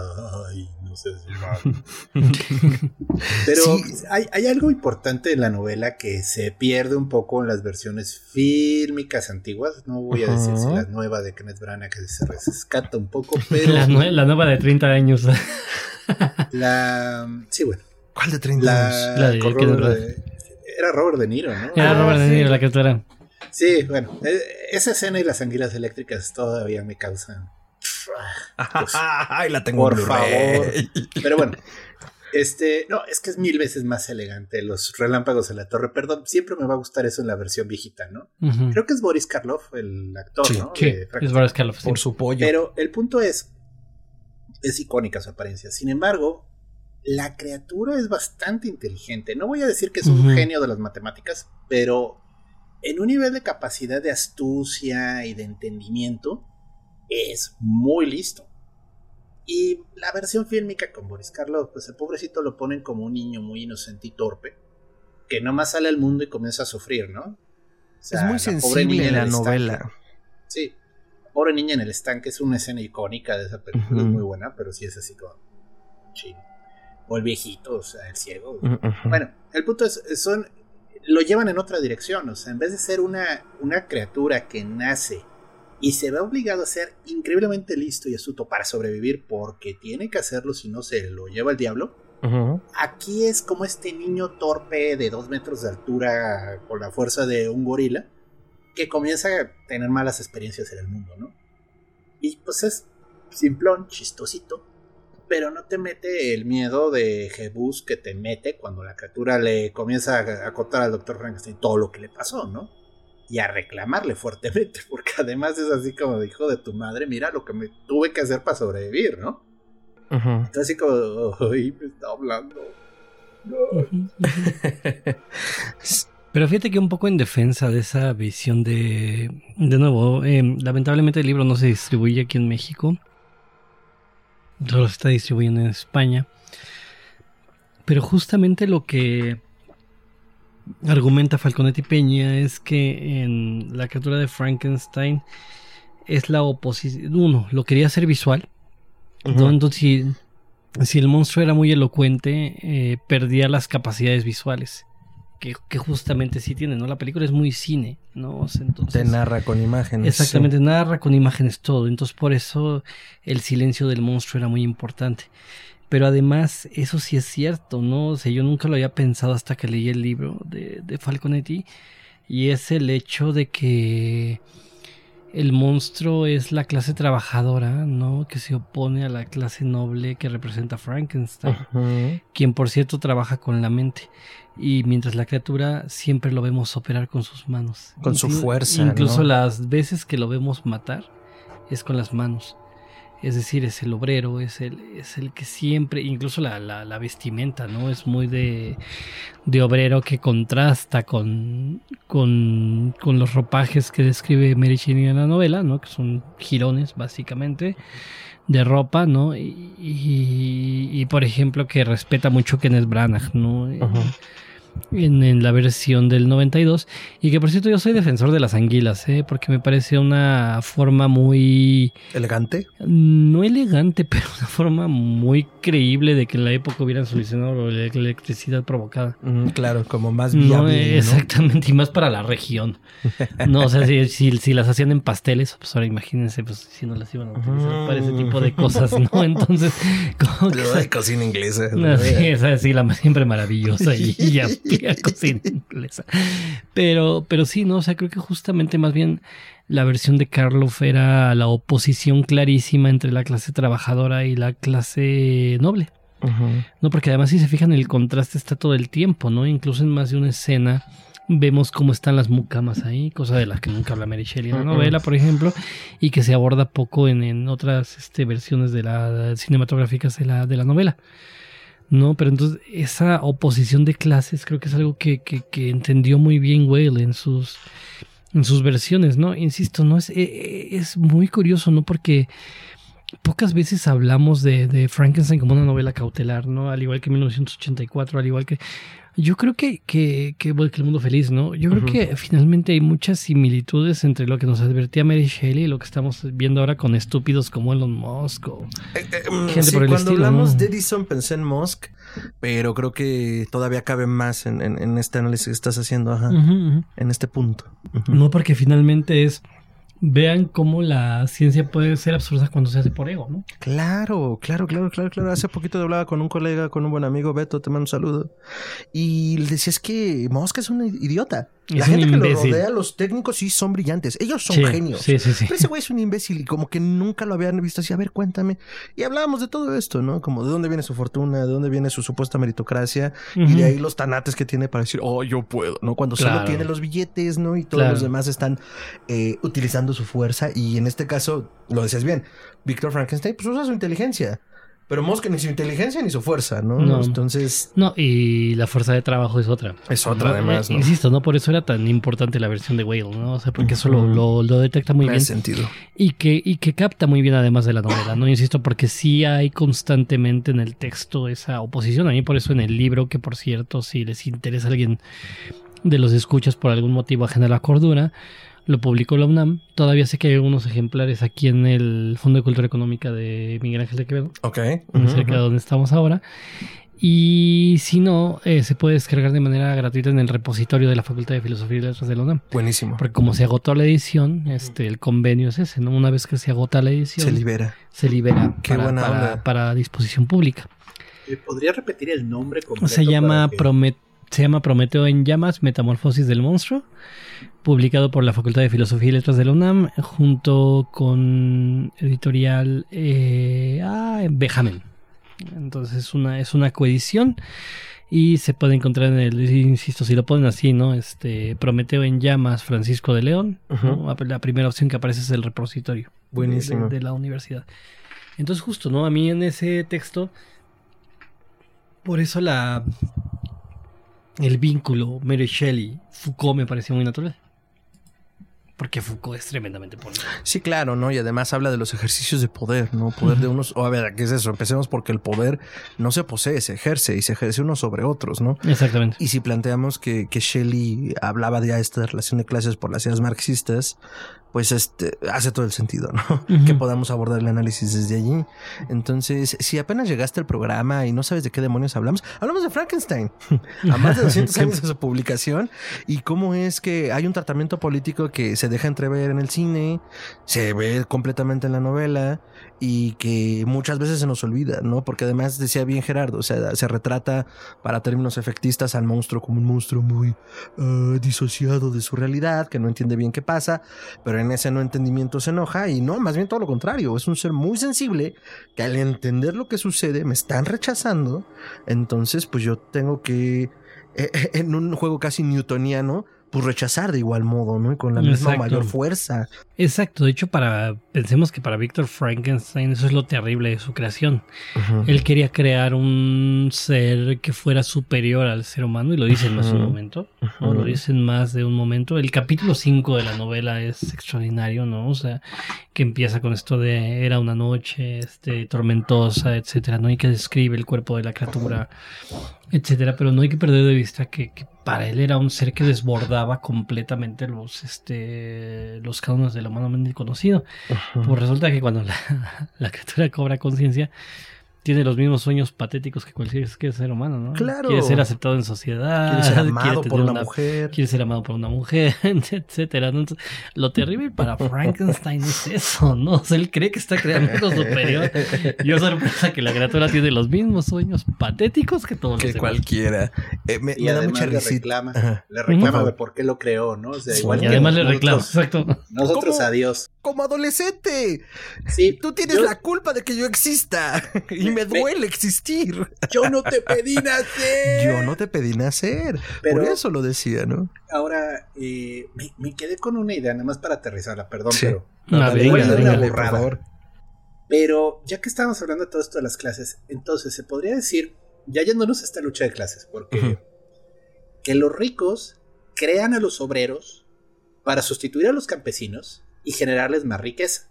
ay, Pero hay, algo importante en la novela que se pierde un poco en las versiones fílmicas antiguas. No voy a decir si la nueva de Kenneth Branagh que se rescata un poco, pero. La, nueva de 30 años. la. Sí, bueno. ¿Cuál de 30 años? La de, Era Robert De Niro, ¿no? Era Robert De Niro la que era. Sí, bueno. E, esa escena y las anguilas eléctricas todavía me causan pues, Ay, la tengo por favor. Pero bueno, este, no, es que es mil veces más elegante los relámpagos en la torre. Perdón, siempre me va a gustar eso en la versión viejita, ¿no? Creo que es Boris Karloff, el actor, ¿no? Sí, es Boris Karloff. Por su pollo. Pero el punto es, es icónica su apariencia. Sin embargo, la criatura es bastante inteligente. No voy a decir que es un genio de las matemáticas, pero en un nivel de capacidad de astucia y de entendimiento, es muy listo. Y la versión fílmica con Boris Karloff, pues el pobrecito lo ponen como un niño muy inocente y torpe, que nomás sale al mundo y comienza a sufrir, ¿no? es muy sensible la novela. Sí, pobre niña en el estanque es una escena icónica de esa película, es muy buena, pero sí es así como o el viejito, o sea, el ciego. Bueno, el punto es, son, lo llevan en otra dirección, o sea, en vez de ser una, una criatura que nace y se ve obligado a ser increíblemente listo y astuto para sobrevivir porque tiene que hacerlo si no se lo lleva el diablo, aquí es como este niño torpe de dos metros de altura con la fuerza de un gorila que comienza a tener malas experiencias en el mundo, ¿no? Y pues es simplón, chistosito, pero no te mete el miedo de Jebus que te mete cuando la criatura le comienza a, a contar al doctor Frankenstein todo lo que le pasó, ¿no? Y a reclamarle fuertemente, porque además es así como de hijo de tu madre, mira lo que me tuve que hacer para sobrevivir, ¿no? Ujú. Entonces así como, ay, me está hablando. No. Pero fíjate que un poco en defensa de esa visión de... De nuevo, eh, lamentablemente el libro no se distribuye aquí en México. Solo se está distribuyendo en España. Pero justamente lo que argumenta Falconetti Peña es que en la criatura de Frankenstein es la oposición... Uno, lo quería hacer visual. Entonces, si, si el monstruo era muy elocuente, eh, perdía las capacidades visuales. Que, que justamente sí tiene, ¿no? La película es muy cine, ¿no? Entonces, Te narra con imágenes. Exactamente, narra con imágenes todo. Entonces, por eso el silencio del monstruo era muy importante. Pero además, eso sí es cierto, ¿no? O sea, yo nunca lo había pensado hasta que leí el libro de, de Falconetti. Y es el hecho de que el monstruo es la clase trabajadora, ¿no? Que se opone a la clase noble que representa Frankenstein quien por cierto trabaja con la mente. Y mientras la criatura siempre lo vemos operar con sus manos. Con su fuerza, Incluso ¿no? las veces que lo vemos matar es con las manos. Es decir, es el obrero, es el, es el que siempre, incluso la, la, la vestimenta, ¿no? Es muy de, de obrero que contrasta con, con, con los ropajes que describe Shelley en la novela, ¿no? Que son jirones, básicamente de ropa, ¿no? Y, y- por ejemplo que respeta mucho Kenneth Branagh, ¿no? En, en la versión del 92 y que por cierto yo soy defensor de las anguilas, ¿eh? Porque me parece una forma muy Elegante. no elegante, pero una forma muy creíble de que en la época hubieran solucionado la electricidad provocada. Mm, claro, como más viable. ¿no? exactamente, y más para la región. No, o sea, si, si, si las hacían en pasteles, pues ahora imagínense, pues si no las iban a utilizar para ese tipo de cosas, ¿no? Entonces, como que... Ay, cocina inglesa. No, sí, es así, la siempre maravillosa y ya ya cocina inglesa. Pero, pero sí, no, o sea, creo que justamente más bien la versión de Karloff era la oposición clarísima entre la clase trabajadora y la clase noble. No, porque además si se fijan el contraste está todo el tiempo, ¿no? Incluso en más de una escena vemos cómo están las mucamas ahí, cosa de las que nunca habla Mary Shelley en la novela, por ejemplo, y que se aborda poco en, en otras este, versiones de la cinematográficas de la, de la novela. No, pero entonces esa oposición de clases creo que es algo que, que, entendió muy bien Whale en sus en sus versiones, ¿no? Insisto, no es, eh, es muy curioso, ¿no? Porque pocas veces hablamos de, de Frankenstein como una novela cautelar, ¿no? Al igual que 1984, al igual que... Yo creo que, que, que, bueno, que el mundo feliz, ¿no? Yo creo que finalmente hay muchas similitudes entre lo que nos advertía Mary Shelley y lo que estamos viendo ahora con estúpidos como Elon Musk o... Eh, eh, mm, Gente sí, por el cuando estilo, hablamos ¿no? de Edison pensé en Musk, pero creo que todavía cabe más en, en- en este análisis que estás haciendo, ajá, en este punto. No, porque finalmente es... Vean cómo la ciencia puede ser absurda cuando se hace por ego, ¿no? Claro, claro, claro, claro, claro. Hace poquito hablaba con un colega, con un buen amigo, Beto, te mando un saludo. Y le decía, es que Mosca es un idiota. La gente que lo rodea, los técnicos sí son brillantes. Ellos son Sí, genios. Sí, sí, sí. Pero ese güey es un imbécil y como que nunca lo habían visto así. A ver, cuéntame. Y hablábamos de todo esto, ¿no? Como de dónde viene su fortuna, de dónde viene su supuesta meritocracia y de ahí los tanates que tiene para decir, oh, yo puedo, ¿no? Cuando solo tiene los billetes, ¿no? Y todos Claro. los demás están eh, utilizando su fuerza. Y en este caso, lo decías bien, Víctor Frankenstein, pues usa su inteligencia. Pero Mosca ni su inteligencia ni su fuerza, ¿no? No. Entonces, No, y la fuerza de trabajo es otra. es otra No, además, eh, ¿no? Insisto, ¿no? Por eso era tan importante la versión de Whale, ¿no? O sea, porque eso lo, Ujú. lo, lo detecta muy bien. hace sentido. Y que, y que capta muy bien además de la novela, ¿no? Insisto, porque sí hay constantemente en el texto esa oposición. A mí por eso en el libro, que por cierto, si les interesa a alguien de los escuchas por algún motivo ajeno a la cordura, lo publicó la UNAM. Todavía sé que hay algunos ejemplares aquí en el Fondo de Cultura Económica de Miguel Ángel de Quevedo Ok. cerca de donde estamos ahora. Y si no, eh, se puede descargar de manera gratuita en el repositorio de la Facultad de Filosofía y Letras de la UNAM. Buenísimo. Porque como se agotó la edición, este, el convenio es ese, ¿no? Una vez que se agota la edición, Se libera. se libera Qué para, buena para- onda. para disposición pública. ¿Me ¿Podría repetir el nombre completo? Se llama, que- Promet- se llama Prometeo en llamas, Metamorfosis del monstruo, publicado por la Facultad de Filosofía y Letras de la UNAM, junto con editorial eh, ah, Bejamen. Entonces es una, es una coedición y se puede encontrar en el, insisto, si lo ponen así, ¿no? Este Prometeo en llamas, Francisco de León. ¿no? La primera opción que aparece es el repositorio Buenísimo. de, de la universidad. Entonces, justo, ¿no? A mí en ese texto, por eso la el vínculo Mary Shelley, Foucault me pareció muy natural. Porque Foucault es tremendamente político. Sí, claro, ¿no? Y además habla de los ejercicios de poder, ¿no? Poder de unos... O a ver, ¿qué es eso? Empecemos porque el poder no se posee, se ejerce y se ejerce unos sobre otros, ¿no? Exactamente. Y si planteamos que, que Shelley hablaba de esta relación de clases por las ideas marxistas, pues este hace todo el sentido, ¿no? Que podamos abordar el análisis desde allí. Entonces, si apenas llegaste al programa y no sabes de qué demonios hablamos, hablamos de Frankenstein. A más de 200 años de su publicación y cómo es que hay un tratamiento político que se deja entrever en el cine, se ve completamente en la novela y que muchas veces se nos olvida, ¿no? Porque además decía bien Gerardo, o sea, se retrata para términos efectistas al monstruo como un monstruo muy eh, disociado de su realidad, que no entiende bien qué pasa, pero en ese no entendimiento se enoja y no, más bien todo lo contrario, es un ser muy sensible que al entender lo que sucede me están rechazando, entonces pues yo tengo que, eh, en un juego casi newtoniano, pues rechazar de igual modo, ¿no? Y con la misma Exacto. mayor fuerza. Exacto. De hecho, para pensemos que para Víctor Frankenstein eso es lo terrible de su creación. Él quería crear un ser que fuera superior al ser humano y lo dicen más de un momento. Lo dicen más de un momento. El capítulo 5 de la novela es extraordinario, ¿no? O sea, que empieza con esto de era una noche este, tormentosa, etcétera, ¿no? Y que describe el cuerpo de la criatura, etcétera. Pero no hay que perder de vista que, que para él era un ser que desbordaba completamente los, este, los cánones de lo humanamente conocido. Pues resulta que cuando la, la criatura cobra conciencia, tiene los mismos sueños patéticos que cualquier que ser humano, ¿no? Claro. Quiere ser aceptado en sociedad. Quiere ser amado quiere por una, mujer. Quiere ser amado por una mujer, etcétera. ¿no? Entonces, lo terrible para Frankenstein es eso, ¿no? O sea, él cree que está creando algo superior. Y es sorpresa que la criatura tiene los mismos sueños patéticos que todos Que los demás. cualquiera. Eh, me, Y me da mucha le reclama, Ajá. le reclama de por qué lo creó, ¿no? O sea, Sí, igual Y que además le reclama, exacto. Nosotros ¿Cómo? a Dios. Como adolescente. Sí, Tú tienes yo, la culpa de que yo exista. Y me Me- duele existir. yo no te pedí nacer. Yo no te pedí nacer. Pero- Por eso lo decía, ¿no? Ahora, eh, me, me quedé con una idea, nada más para aterrizarla, perdón, Sí. pero. Dale, venga, venga, por favor. Pero ya que estábamos hablando de todo esto de las clases, entonces se podría decir, ya yéndonos a esta lucha de clases, porque que los ricos crean a los obreros para sustituir a los campesinos y generarles más riqueza.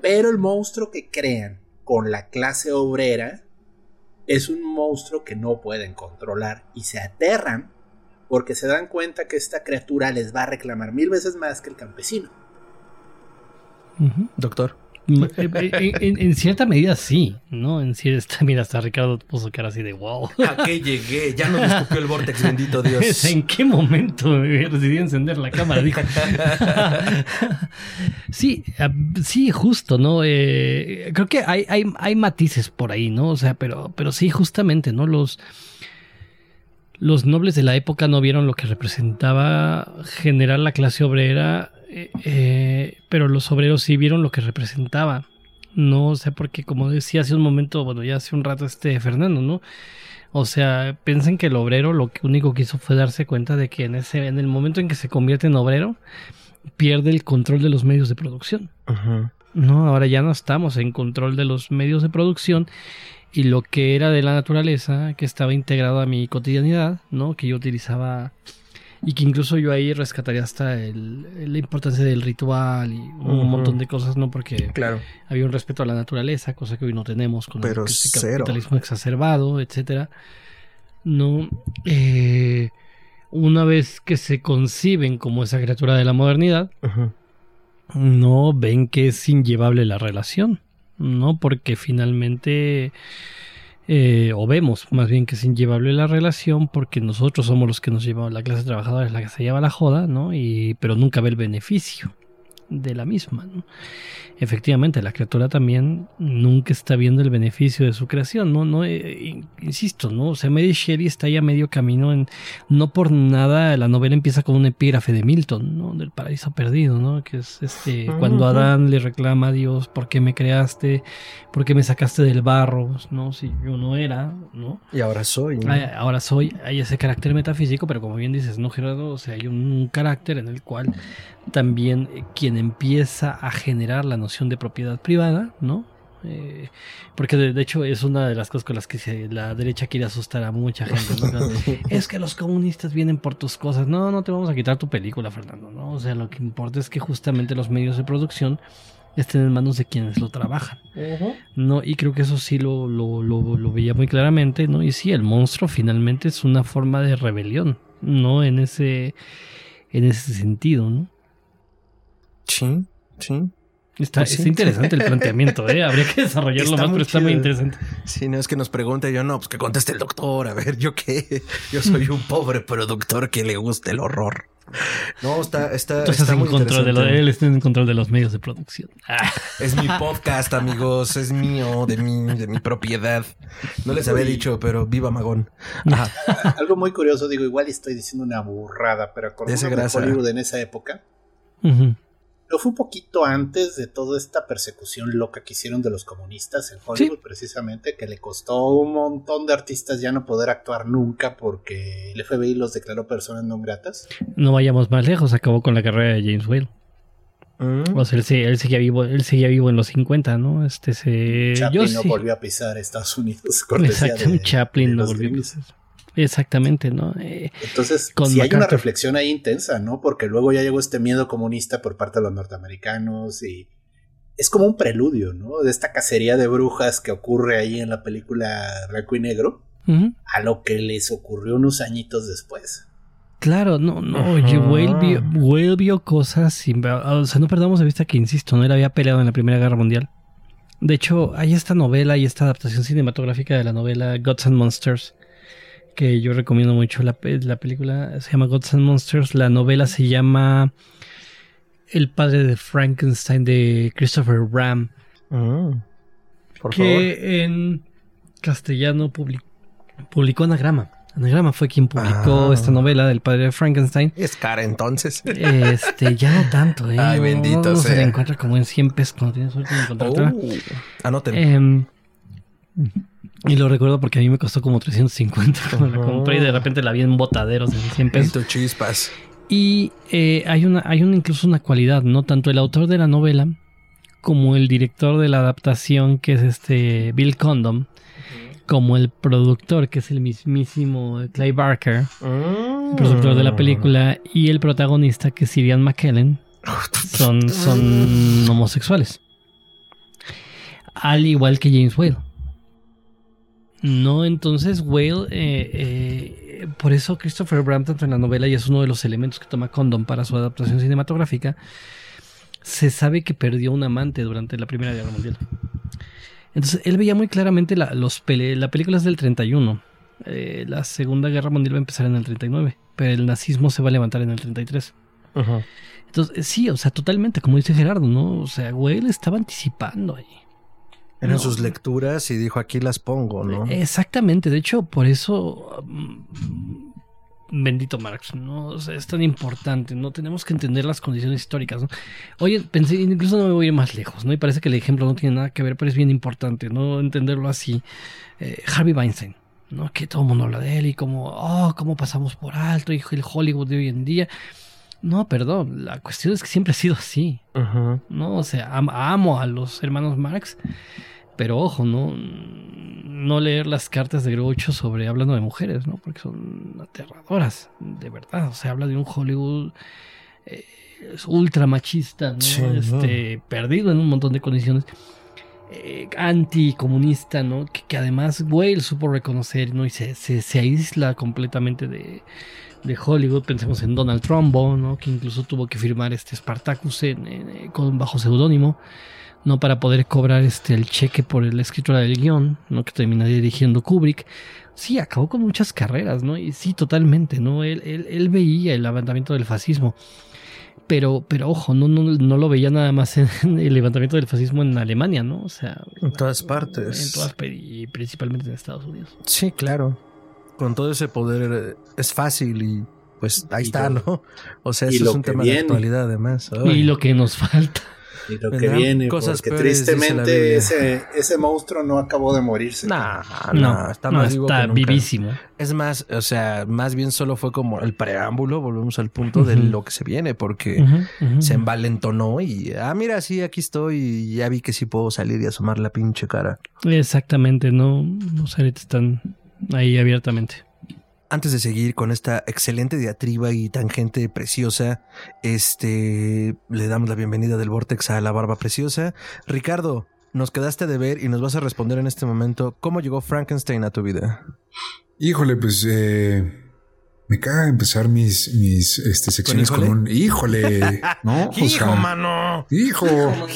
Pero el monstruo que crean con la clase obrera es un monstruo que no pueden controlar y se aterran porque se dan cuenta que esta criatura les va a reclamar mil veces más que el campesino. Doctor. Mm, eh, eh, En, en cierta medida sí, ¿no? En cierta, mira, hasta Ricardo puso cara así de wow. ¿A qué llegué? Ya no me escupió el vortex, bendito Dios. ¿En qué momento decidí encender la cámara? Dijo. sí, ah, sí, justo, ¿no? Eh, creo que hay, hay, hay matices por ahí, ¿no? O sea, pero, pero sí, justamente, ¿no? Los, los nobles de la época no vieron lo que representaba generar la clase obrera, eh, eh, pero los obreros sí vieron lo que representaba. No, o sea, porque como decía hace un momento, bueno, ya hace un rato este Fernando, ¿no? O sea, piensen que el obrero lo único que hizo fue darse cuenta de que en ese, en el momento en que se convierte en obrero, pierde el control de los medios de producción. Ujú. No, ahora ya no estamos en control de los medios de producción y lo que era de la naturaleza, que estaba integrado a mi cotidianidad, ¿no? Que yo utilizaba y que incluso yo ahí rescataría hasta el- la importancia del ritual y un montón de cosas, ¿no? Porque Claro. había un respeto a la naturaleza, cosa que hoy no tenemos con Pero el este capitalismo exacerbado, etcétera. No, eh, una vez que se conciben como esa criatura de la modernidad, no ven que es inllevable la relación, ¿no? Porque finalmente eh, o vemos más bien que es inllevable la relación porque nosotros somos los que nos llevamos, la clase trabajadora es la que se lleva la joda, ¿no? Y, pero nunca ve el beneficio de la misma, ¿no? efectivamente la criatura también nunca está viendo el beneficio de su creación, no, no, eh, insisto, no, o sea, Mary Shelley está ya medio camino en, no por nada la novela empieza con un epígrafe de Milton, ¿no? Del paraíso perdido, ¿no? Que es este, cuando Adán le reclama a Dios, ¿por qué me creaste? ¿Por qué me sacaste del barro? ¿No? Si yo no era, ¿no? Y ahora soy. ahora soy, hay ese carácter metafísico, pero como bien dices, ¿no, Gerardo? O sea, hay un carácter en el cual también eh, quien empieza a generar la noción de propiedad privada, ¿no? Eh, porque de, hecho es una de las cosas con las que la derecha quiere asustar a mucha gente. es que los comunistas vienen por tus cosas. No, no te vamos a quitar tu película, Fernando. ¿no? O sea, lo que importa es que justamente los medios de producción estén en manos de quienes lo trabajan. ¿no? Y creo que eso sí lo, lo, lo, lo, veía muy claramente. ¿no? Y sí, el monstruo finalmente es una forma de rebelión. ¿no? En ese, en ese sentido. ¿no? Sí, sí. Está, pues interesante el planteamiento, ¿eh? Habría que desarrollarlo más, pero está muy interesante. Sí, no es que nos pregunte yo, no, pues que conteste el doctor. A ver, ¿yo qué? Yo soy un pobre productor que le gusta el horror. No, está, está, está en control de lo, él está en control de los medios de producción. Ah. Es mi podcast, amigos. Es mío, de mi, de mi propiedad. No les había dicho, pero viva Magón. Algo muy curioso, digo, igual estoy diciendo una burrada, pero con Hollywood en esa época fue un poquito antes de toda esta persecución loca que hicieron de los comunistas en Hollywood, precisamente, que le costó un montón de artistas ya no poder actuar nunca porque el FBI los declaró personas no gratas. No vayamos más lejos, acabó con la carrera de James Whale. Mm. O sea, él, seguía vivo, él seguía vivo en los 50, ¿no? Este se. Chaplin no volvió a pisar Estados Unidos. Exacto, Chaplin no volvió a pisar. Exactamente, ¿no? Eh, Entonces, si hay una reflexión ahí intensa, ¿no? Porque luego ya llegó este miedo comunista por parte de los norteamericanos y es como un preludio, ¿no? De esta cacería de brujas que ocurre ahí en la película Blanco y Negro a lo que les ocurrió unos añitos después. Claro, no, no, oye, Whale vio, cosas sin, o sea, no perdamos de vista que, insisto, no él había peleado en la Primera Guerra Mundial. De hecho, hay esta novela y esta adaptación cinematográfica de la novela Gods and Monsters, que yo recomiendo mucho. La, la película se llama Gods and Monsters. La novela se llama El padre de Frankenstein de Christopher Ram. Mm. que en castellano publicó Anagrama. Anagrama fue quien publicó ah. esta novela del padre de Frankenstein. Es cara entonces. Este, ya no tanto, ¿eh? Ay, bendito Se la encuentra como en 100 pesos cuando tienes suerte de encontrarla. Anoten. Eh, y lo recuerdo porque a mí me costó como 350 cuando la compré y de repente la vi en botaderos de 100 pesos. chispas. Y eh, hay una, hay una incluso una cualidad, ¿no? Tanto el autor de la novela como el director de la adaptación, que es este Bill Condom, como el productor, que es el mismísimo Clay Barker, el productor de la película, y el protagonista, que es Sirian McKellen, son, son homosexuales. Al igual que James Whale. No, entonces Whale, eh, eh, por eso Christopher Brampton en la novela y es uno de los elementos que toma Condon para su adaptación cinematográfica, se sabe que perdió un amante durante la Primera Guerra Mundial. Entonces él veía muy claramente la, los la película es del 31, eh, la Segunda Guerra Mundial va a empezar en el 39, pero el nazismo se va a levantar en el 33. Entonces sí, o sea, totalmente, como dice Gerardo, ¿no? O sea, Whale estaba anticipando ahí. En sus lecturas y dijo aquí las pongo, ¿no? Exactamente, de hecho, por eso mm, bendito Marx, ¿no? es tan importante, ¿no? Tenemos que entender las condiciones históricas, ¿no? Oye, pensé, incluso no me voy a ir más lejos, ¿no? Y parece que el ejemplo no tiene nada que ver, pero es bien importante, ¿no? Entenderlo así. Eh, Harvey Weinstein, ¿no? Que todo el mundo habla de él y como, oh, cómo pasamos por alto, y el Hollywood de hoy en día. No, perdón, la cuestión es que siempre ha sido así, ¿no? O sea, amo a los hermanos Marx pero ojo, no, no leer las cartas de Groucho sobre hablando de mujeres, ¿no? Porque son aterradoras, de verdad. O sea, habla de un Hollywood eh, ultra machista, ¿no? este, perdido en un montón de condiciones. Eh, anticomunista, ¿no? Que, además Whale supo reconocer, ¿no? Y se, se, se aísla completamente de, de Hollywood. Pensemos en Donald Trumbo, ¿no? que incluso tuvo que firmar este Spartacus en, en, con bajo seudónimo. ¿no? Para poder cobrar este, el cheque por la escritura del guion, ¿no? Que terminaría dirigiendo Kubrick. Sí, acabó con muchas carreras, ¿no? Y sí, totalmente, ¿no? Él, él, él veía el levantamiento del fascismo. Pero, pero ojo, no, no, no lo veía nada más en, el levantamiento del fascismo en Alemania, ¿no? O sea, en todas partes. En todas, y principalmente en Estados Unidos. Sí, claro. Con todo ese poder es fácil y pues ahí y está, lo, ¿no? O sea, eso es un tema viene. de actualidad además. Ay. Y lo que nos falta y lo que viene, cosas porque tristemente ese, ese monstruo no acabó de morirse. Nah, no, no, está, no, más está vivo vivísimo. Es más, o sea, más bien solo fue como el preámbulo, volvemos al punto uh -huh. de lo que se viene, porque uh -huh, uh -huh. se envalentonó y, ah, mira, sí, aquí estoy y ya vi que sí puedo salir y asomar la pinche cara. Exactamente, no, los ahorita están ahí abiertamente. Antes de seguir con esta excelente diatriba y tangente preciosa, este le damos la bienvenida del Vortex a la barba preciosa. Ricardo, nos quedaste de ver y nos vas a responder en este momento cómo llegó Frankenstein a tu vida. Híjole, pues eh, me caga empezar mis, mis este, secciones ¿Con, con, un híjole. No, hijo, sea, mano. Hijo.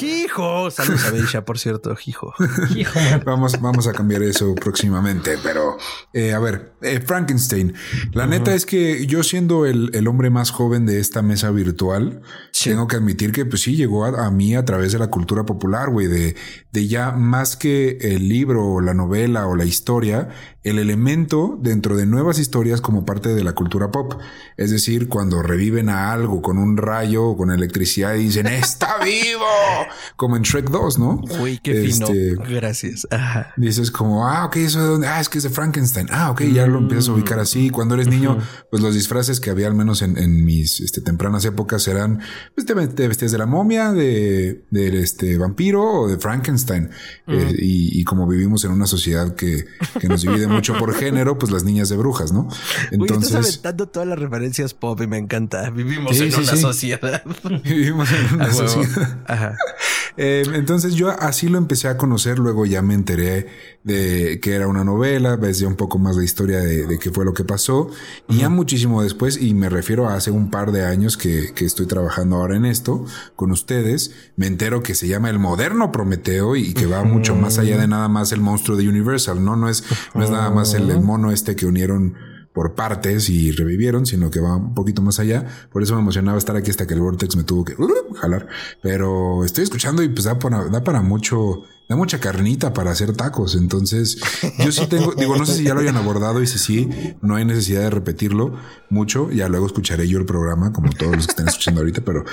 Hijo. Saludos a Beisha, por cierto, hijo. hijo. vamos, vamos a cambiar eso próximamente, pero eh, a ver, eh, Frankenstein. La uh -huh. neta es que yo siendo el, el, hombre más joven de esta mesa virtual, sí. tengo que admitir que pues sí llegó a, a mí a través de la cultura popular, güey, de, de ya más que el libro o la novela o la historia, el elemento dentro de nuevas historias como parte de la cultura pop. Es decir, cuando reviven a algo con un rayo o con electricidad y dicen ¡Está vivo! Como en Shrek 2, ¿no? Uy, qué este, fino. Gracias. Ajá. Dices como, ah, ok, eso de dónde? Ah, es que es de Frankenstein. Ah, ok, ya lo empiezas a ubicar así. Cuando eres niño, uh -huh. pues los disfraces que había al menos en, en mis este, tempranas épocas eran, pues te, te, vestías de la momia, de, de este vampiro o de Frankenstein. Uh -huh. eh, y, y, como vivimos en una sociedad que, que nos divide mucho por género, pues las niñas de brujas, ¿no? Entonces. Uy, estás aventando todas las referencias pop y me encanta. Vivimos sí, en sí, una sí. sociedad. Vivimos en una sociedad. Ajá. Eh, entonces yo así lo empecé a conocer, luego ya me enteré de que era una novela, ves ya un poco más la historia de, de qué fue lo que pasó. Uh -huh. Y ya muchísimo después, y me refiero a hace un par de años que, que estoy trabajando ahora en esto con ustedes, me entero que se llama el moderno Prometeo y que va uh -huh. mucho más allá de nada más el monstruo de Universal, ¿no? No es, no es nada más el, el mono este que unieron por partes y revivieron, sino que va un poquito más allá. Por eso me emocionaba estar aquí hasta que el Vortex me tuvo que uh, jalar. Pero estoy escuchando y pues da para, da para mucho, da mucha carnita para hacer tacos. Entonces, yo sí tengo, digo, no sé si ya lo hayan abordado y si sí, no hay necesidad de repetirlo mucho. Ya luego escucharé yo el programa, como todos los que están escuchando ahorita, pero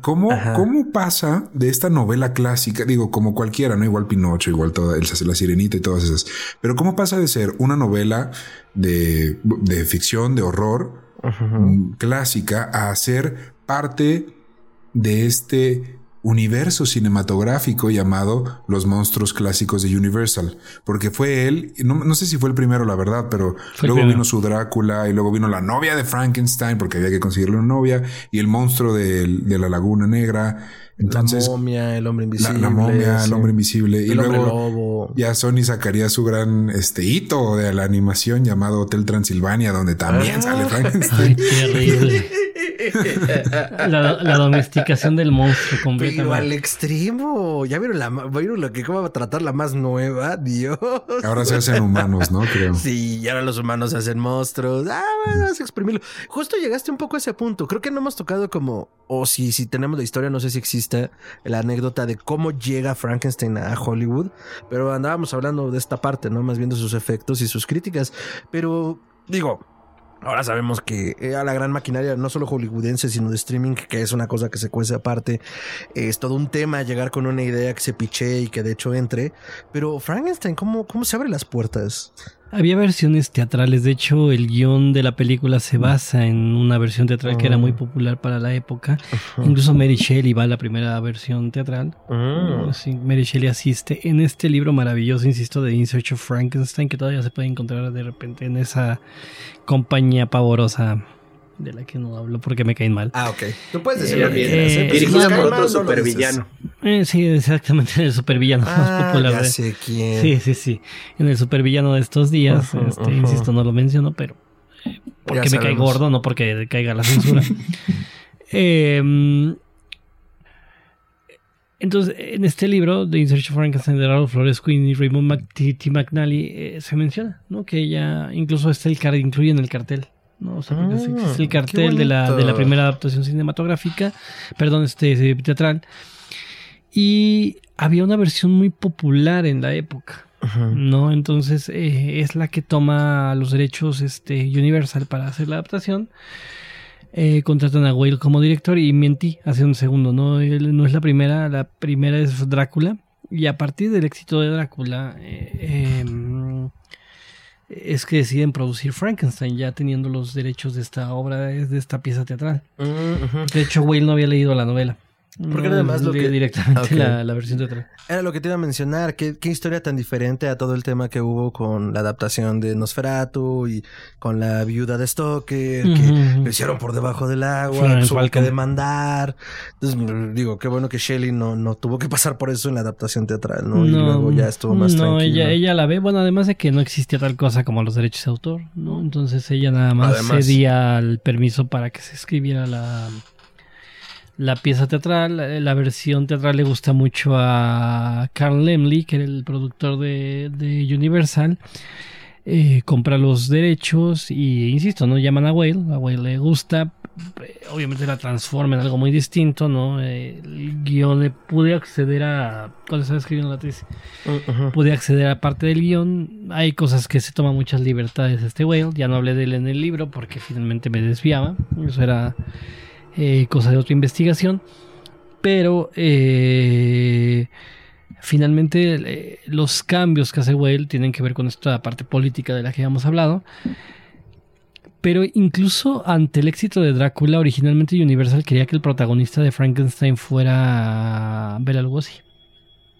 ¿Cómo, ¿Cómo pasa de esta novela clásica? Digo, como cualquiera, ¿no? Igual Pinocho, igual toda el, la sirenita y todas esas. Pero ¿cómo pasa de ser una novela de, de ficción, de horror -huh. clásica, a ser parte de este universo cinematográfico llamado Los monstruos clásicos de Universal, porque fue él, no, no sé si fue el primero, la verdad, pero fue luego vino su Drácula y luego vino la novia de Frankenstein, porque había que conseguirle una novia, y el monstruo de, de la Laguna Negra. Entonces, la momia, el hombre invisible. La, la momia, sí. el hombre invisible. El y hombre luego lobo. ya Sony sacaría su gran este hito de la animación llamado Hotel Transilvania, donde también ah. sale Frankenstein. Ay, terrible. la, la, domesticación del monstruo completamente. Pero al extremo. Ya vieron, la, vieron lo que cómo va a tratar la más nueva, Dios. Ahora se hacen humanos, ¿no? Creo. Sí, y ahora los humanos se hacen monstruos. Ah, bueno, vas a exprimirlo. Justo llegaste un poco a ese punto. Creo que no hemos tocado como, o si, si tenemos la historia, no sé si existe la anécdota de cómo llega Frankenstein a Hollywood, pero andábamos hablando de esta parte, ¿no? Más viendo sus efectos y sus críticas. Pero digo, Ahora sabemos que a la gran maquinaria, no solo hollywoodense, sino de streaming, que es una cosa que se cuece aparte, es todo un tema llegar con una idea que se piche y que de hecho entre. Pero Frankenstein, ¿cómo, cómo se abren las puertas? Había versiones teatrales, de hecho el guion de la película se basa en una versión teatral que era muy popular para la época. Incluso Mary Shelley va a la primera versión teatral. Sí, Mary Shelley asiste en este libro maravilloso, insisto, de In Search of Frankenstein, que todavía se puede encontrar de repente en esa compañía pavorosa de la que no hablo porque me caen mal. Ah, ok. Tú puedes decirlo eh, bien. Eh, Dirigida por otro supervillano. Eh, sí, exactamente, el supervillano ah, más popular. Ya sé quién. Sí, sí, sí. En el supervillano de estos días, uh -huh, este, uh -huh. insisto, no lo menciono, pero porque me cae gordo, no porque caiga la censura. Em, entonces, en este libro, The In Search of Frankenstein de Ralph Flores Queen y Raymond T. McNally, eh, se menciona, ¿no? Que ella incluso está el incluye en el cartel. ¿No? O sea, porque es el Ah, cartel de la, de la primera adaptación cinematográfica, perdón, este teatral. Y había una versión muy popular en la época. Ujú. ¿no? Entonces eh, es la que toma los derechos este, Universal para hacer la adaptación. Eh, contratan a Whale como director y mentí hace un segundo, ¿no? Él no es la primera, la primera es Drácula. Y a partir del éxito de Drácula, eh, em, es que deciden producir Frankenstein, ya teniendo los derechos de esta obra, de esta pieza teatral. Mm. De hecho, Whale no había leído la novela. Porque No, además lo lee que- directamente la, la versión teatral. Era lo que te iba a mencionar. ¿Qué, qué historia tan diferente a todo el tema que hubo con la adaptación de Nosferatu y con la viuda de Stoker, que lo hicieron por debajo del agua, hubo que demandar. Entonces, mm, digo, qué bueno que Shelley no, no tuvo que pasar por eso en la adaptación teatral, ¿no? y luego ya estuvo más no, tranquilo. ella, ella la ve, bueno, además de que no existía tal cosa como los derechos de autor, ¿no? Entonces ella nada más Además. cedía el permiso para que se escribiera la, la pieza teatral. La, la versión teatral le gusta mucho a Carl Lemley, que era el productor de, de Universal. Eh, compra los derechos y, insisto, no llaman a Whale, a Whale le gusta, eh, obviamente la transforma en algo muy distinto, ¿no? Eh, el guion le pude acceder a, cuando estaba escribiendo la tesis, Mm, ujú. pude acceder a parte del guion. Hay cosas que se toma muchas libertades este Whale. Ya no hablé de él en el libro porque finalmente me desviaba. Eso era eh, cosa de otra investigación. Pero eh, finalmente eh, los cambios que hace Whale tienen que ver con esta parte política de la que habíamos hablado. Pero incluso ante el éxito de Drácula, originalmente Universal quería que el protagonista de Frankenstein fuera Bela Lugosi.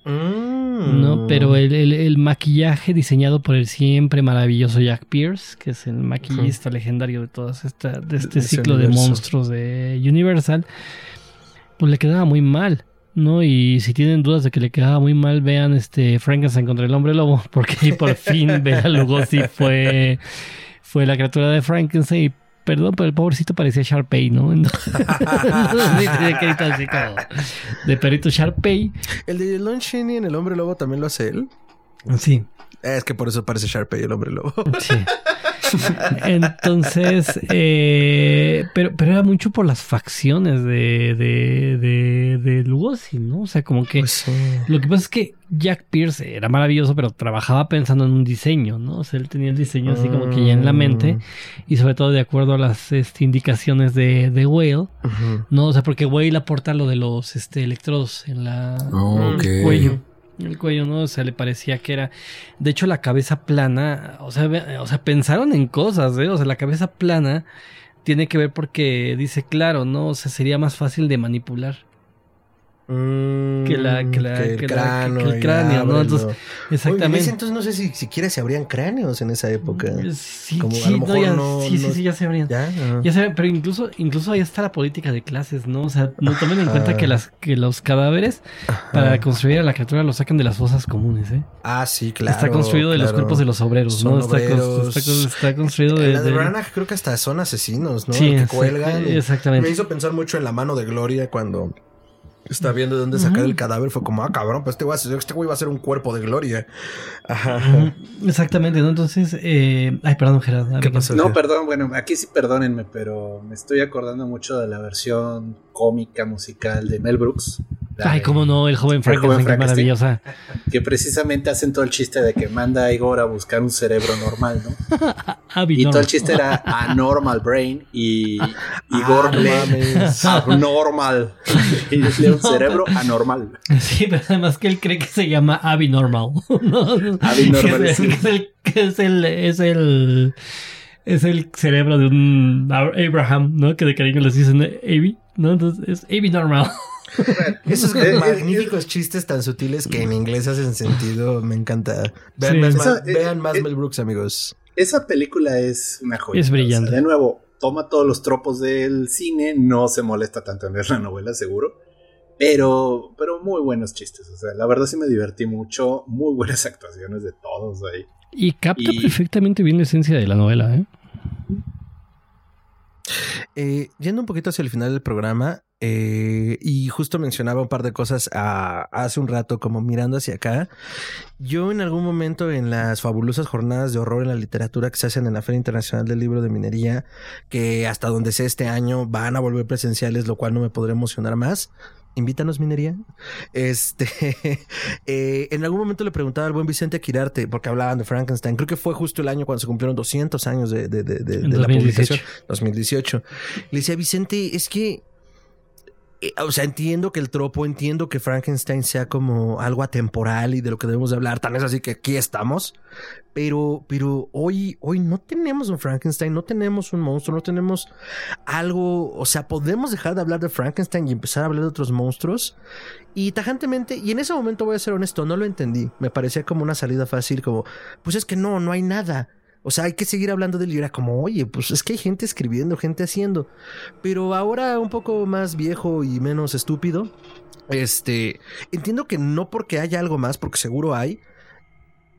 Mm. ¿no? Pero el, el- el maquillaje diseñado por el siempre maravilloso Jack Pierce, que es el maquillista legendario de todas esta, de este De ciclo de monstruos de Universal, pues le quedaba muy mal. ¿no? Y si tienen dudas de que le quedaba muy mal, vean este Frankenstein contra el hombre lobo, porque ahí por fin Bela Lugosi fue, fue la criatura de Frankenstein. Perdón, pero el pobrecito parecía Sharpay, ¿no? De perrito Sharpay. El de Lon Chaney en El Hombre Lobo también lo hace él. Sí, Es que por eso parece Sharpay el Hombre Lobo. Sí. Entonces, eh, pero, pero era mucho por las facciones de, de, de, de Lugosi, ¿no? O sea, como que Pues lo que pasa es que Jack Pierce era maravilloso, pero trabajaba pensando en un diseño, ¿no? O sea, él tenía el diseño así como que ya en la mente y sobre todo de acuerdo a las este, indicaciones de, de Whale. ¿no? O sea, porque Whale aporta lo de los este, electrodos en la Oh, en el cuello. El cuello, ¿no? O sea, le parecía que era. De hecho, la cabeza plana. O sea, o sea, pensaron en cosas, ¿eh? O sea, la cabeza plana tiene que ver porque dice, claro, ¿no? O sea, sería más fácil de manipular Mm, que la, que la, que el que la- cráneo, que el cráneo, ¿no? Entonces, exactamente. entonces no sé si siquiera se abrían cráneos en esa época. Sí, Como a sí, lo no, mejor ya- no- sí, sí, no- sí, ya se abrían. ¿Ya? Ya se, pero incluso, incluso ahí está la política de clases, ¿no? O sea, no tomen en cuenta Ajá. que las, que los cadáveres para construir a la criatura los sacan de las fosas comunes, ¿eh? Ah, sí, claro. está construido de los cuerpos de los obreros, Son ¿no? Está, obreros. está cons- está construido de. En la de de- Branagh creo que hasta son asesinos, ¿no? Sí, que cuelgan. exactamente. Me hizo pensar mucho en la mano de Gloria cuando está viendo de dónde sacar el cadáver. Fue como, ah, cabrón, pues este güey, este güey va a ser un cuerpo de Gloria. Ajá. Exactamente, ¿no? Entonces, eh... ay, perdón, Gerardo. ¿Qué pasó? No, perdón, bueno, aquí sí perdónenme, pero me estoy acordando mucho de la versión cómica musical de Mel Brooks. Ay, cómo no, el joven Frankenstein, Frankenstein. maravillosa. Que precisamente hacen todo el chiste de que manda a Igor a buscar un cerebro normal, ¿no? Abby Y todo el chiste era Anormal Brain y Igor Ah, mames. Abnormal. y lee un cerebro anormal. Sí, pero además que él cree que se llama Abnormal. ¿no? Abnormal, Que es, es el, es el, es el, es el cerebro de un Abraham, ¿no? Que de cariño les dicen Abby, ¿no? Entonces es Abby Normal. Esos Eh, eh, magníficos chistes tan sutiles que en inglés hacen sentido. Me encanta. Vean, Sí. más, Esa- eh, Mel Brooks, amigos. Esa película es una joya. Es brillante. de nuevo, toma todos los tropos del cine, no se molesta tanto en ver la novela, seguro. Pero, pero muy buenos chistes. O sea, la verdad sí me divertí mucho. Muy buenas actuaciones de todos ahí. Y capta Y- perfectamente bien la esencia de la novela, ¿eh? Eh, yendo un poquito hacia el final del programa, eh, y justo mencionaba un par de cosas a- hace un rato, como mirando hacia acá. Yo en algún momento en las fabulosas jornadas de horror en la literatura que se hacen en la Feria Internacional del Libro de Minería, que hasta donde sé este año van a volver presenciales, lo cual no me podrá emocionar más. Invítanos, minería. Este, eh, en algún momento le preguntaba al buen Vicente Quirarte, porque hablaban de Frankenstein. Creo que fue justo el año cuando se cumplieron 200 años de, de- de- de- la 2018. publicación. 2018. Le decía, Vicente, es que o sea, entiendo que el tropo, entiendo que Frankenstein sea como algo atemporal y de lo que debemos de hablar. Tan es así que aquí estamos. Pero, pero hoy, hoy no tenemos un Frankenstein, no tenemos un monstruo, no tenemos algo. O sea, podemos dejar de hablar de Frankenstein y empezar a hablar de otros monstruos. Y tajantemente, y en ese momento voy a ser honesto, no lo entendí. Me parecía como una salida fácil, como, pues es que no, no hay nada. O sea, hay que seguir hablando de él y era como, oye, pues es que hay gente escribiendo, gente haciendo. Pero ahora un poco más viejo y menos estúpido. Este, entiendo que no porque haya algo más, porque seguro hay,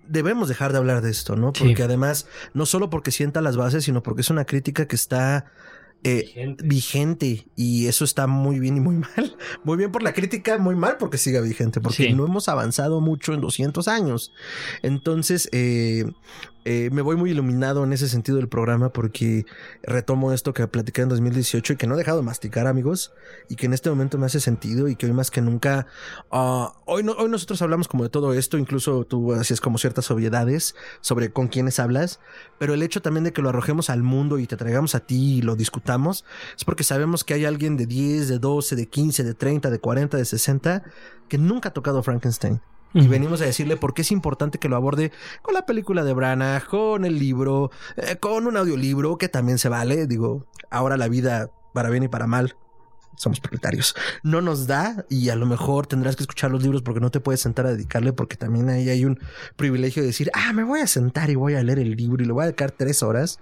debemos dejar de hablar de esto, ¿no? Sí. Porque además, no solo porque sienta las bases, sino porque es una crítica que está eh, Vigente. vigente y eso está muy bien y muy mal. Muy bien por la crítica, muy mal porque siga vigente, porque Sí. no hemos avanzado mucho en 200 años. Entonces, eh, eh, me voy muy iluminado en ese sentido del programa porque retomo esto que platicé en 2018 y que no he dejado de masticar, amigos, y que en este momento me hace sentido y que hoy más que nunca, ah, hoy, hoy nosotros hablamos como de todo esto, incluso tú hacías como ciertas obviedades sobre con quiénes hablas, pero el hecho también de que lo arrojemos al mundo y te traigamos a ti y lo discutamos, es porque sabemos que hay alguien de 10, de 12, de 15, de 30, de 40, de 60 que nunca ha tocado Frankenstein. Y venimos a decirle por qué es importante que lo aborde con la película de Branagh, con el libro, eh, con un audiolibro que también se vale. Digo, ahora la vida, para bien y para mal, somos propietarios. No nos da y a lo mejor tendrás que escuchar los libros porque no te puedes sentar a dedicarle porque también ahí hay un privilegio de decir, ah, me voy a sentar y voy a leer el libro y le voy a dedicar tres horas.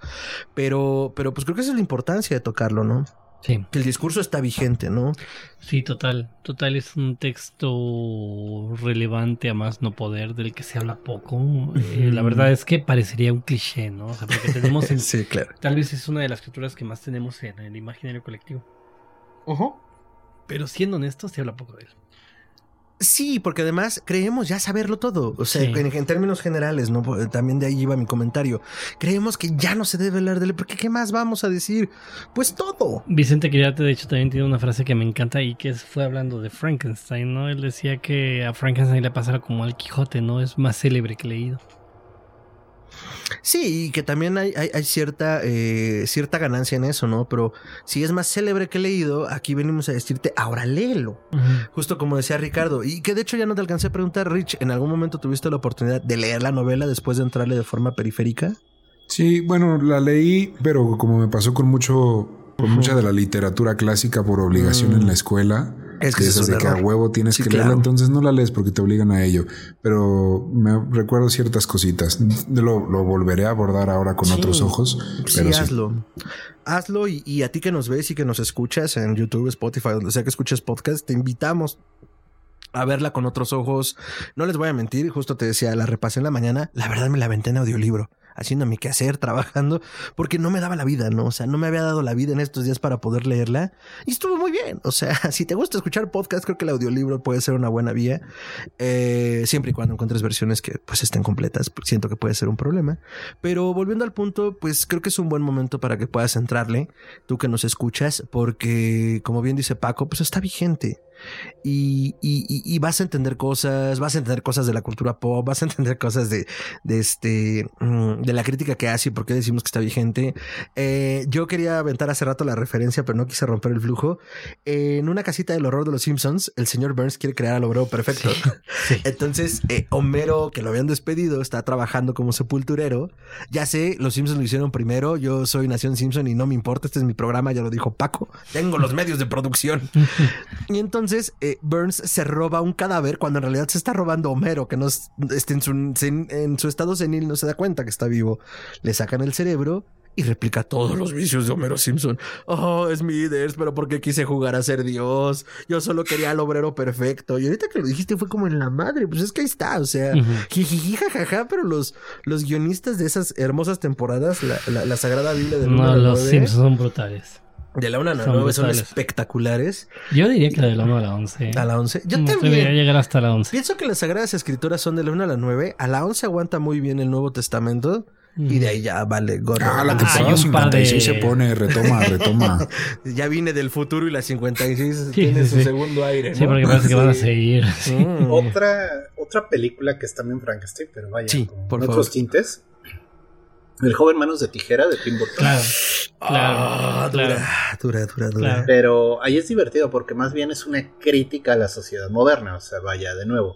Pero, pero pues creo que esa es la importancia de tocarlo, ¿no? Sí, Que el discurso está vigente, ¿no? sí, total. Total es un texto relevante a más no poder del que se habla poco. Eh, la verdad es que parecería un cliché, ¿no? O sea, porque tenemos en- sí, claro. Tal vez es una de las escrituras que más tenemos en el imaginario colectivo. Pero siendo honestos, se habla poco de él. Sí, porque además creemos ya saberlo todo. O sea, Sí. en, en términos generales, ¿no? También de ahí iba mi comentario. Creemos que ya no se debe hablar de él, porque ¿qué más vamos a decir? Pues todo. Vicente Quirarte, de hecho, también tiene una frase que me encanta y que fue hablando de Frankenstein, ¿no? Él decía que a Frankenstein le pasara como al Quijote, ¿no? Es más célebre que leído. Sí, y que también hay, hay, hay cierta, eh, cierta ganancia en eso, ¿no? Pero si es más célebre que leído, aquí venimos a decirte, ahora léelo. Justo como decía Ricardo, y que de hecho ya no te alcancé a preguntar, Rich, ¿en algún momento tuviste la oportunidad de leer la novela después de entrarle de forma periférica? Sí, bueno, la leí, pero como me pasó con mucho, con mucha de la literatura clásica por obligación Mm. en la escuela, Es que es de que a huevo tienes Sí, que claro. leerla, entonces no la lees porque te obligan a ello. Pero me recuerdo ciertas cositas. Lo, lo volveré a abordar ahora con Sí. otros ojos. Sí, Pero sí. hazlo. Hazlo y, y a ti que nos ves y que nos escuchas en YouTube, Spotify, donde sea que escuches podcast, te invitamos a verla con otros ojos. No les voy a mentir, justo te decía, la repasé en la mañana. La verdad me la aventé en audiolibro, haciendo mi quehacer, trabajando, porque no me daba la vida, ¿no? O sea, no me había dado la vida en estos días para poder leerla. Y estuvo muy bien. O sea, si te gusta escuchar podcast, creo que el audiolibro puede ser una buena vía. Eh, siempre y cuando encuentres versiones que pues estén completas, porque siento que puede ser un problema. Pero volviendo al punto, pues creo que es un buen momento para que puedas entrarle, tú que nos escuchas, porque como bien dice Paco, pues está vigente. Y, y- y- y vas a entender cosas, vas a entender cosas de la cultura pop, vas a entender cosas de, de este, mm, de la crítica que hace y por qué decimos que está vigente. Eh, yo quería aventar hace rato la referencia, pero no quise romper el flujo. en una casita del horror de los Simpsons, el señor Burns quiere crear al obrero perfecto. Sí. Entonces, eh, Homero, que lo habían despedido, está trabajando como sepulturero. Ya sé, los Simpsons lo hicieron primero. Yo soy Nación Simpson y no me importa. Este es mi programa, ya lo dijo Paco. Tengo los medios de producción. Y entonces eh, Burns se roba un cadáver cuando en realidad se está robando Homero, que no es- este, en, su, en su estado senil no se da cuenta que está vivo. Le sacan el cerebro y replica todos los vicios de Homero Simpson. Oh, Smithers, pero ¿por qué quise jugar a ser Dios? Yo solo quería al obrero perfecto. Y ahorita que lo dijiste fue como en la madre, pues es que ahí está, o sea, jijiji, jajaja, pero los, los guionistas de esas hermosas temporadas, la, la- la Sagrada Biblia del No, 1 al los 9, Simpsons son brutales. De la 1 a la son 9 son espectaculares. Yo diría que la de la 1 a la 11. A la 11. Yo No también. Debería llegar hasta la 11. Pienso que las Sagradas Escrituras son de la 1 a la 9. A la 11 aguanta muy bien el Nuevo Testamento. Y de ahí ya vale gorro. Ah, la temporada par 56 de- se pone, retoma, retoma. Ya vine del futuro y la 56 Sí, tiene sí, su sí. segundo aire. Sí, ¿no? porque parece que van a Sí. seguir. Sí. Mm. Otra, otra película que es también Frankenstein, pero vaya, Sí, con por otros favor. tintes. El joven manos de tijera de Tim Burton. Claro. Ah, Claro, dura, claro. dura, dura, dura. Claro. Pero ahí es divertido porque más bien es una crítica a la sociedad moderna. O sea, vaya, de nuevo.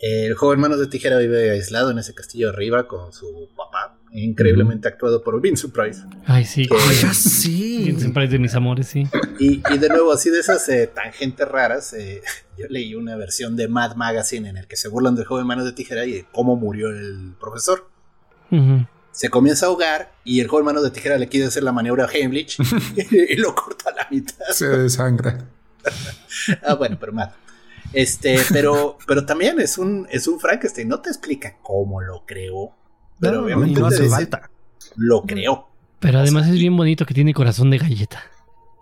El joven manos de tijera vive aislado en ese castillo arriba con su papá, increíblemente actuado por Vincent Price. Ay, sí. Que- Ah, ya sí. Siempre es de mis amores, sí. Y, y de nuevo, así de esas eh, tangentes raras, eh, yo leí una versión de Mad Magazine en el que se burlan del joven manos de tijera y de cómo murió el profesor. Ujú. Se comienza a ahogar y el joven manos de tijera le quiere hacer la maniobra Heimlich y lo corta a la mitad. Se desangra. Ah, bueno, pero mata. Este, pero, pero también es un, es un Frankenstein. No te explica cómo lo creó, pero No, obviamente no te hace dice, falta. lo creó. Pero además es bien bonito que tiene corazón de galleta.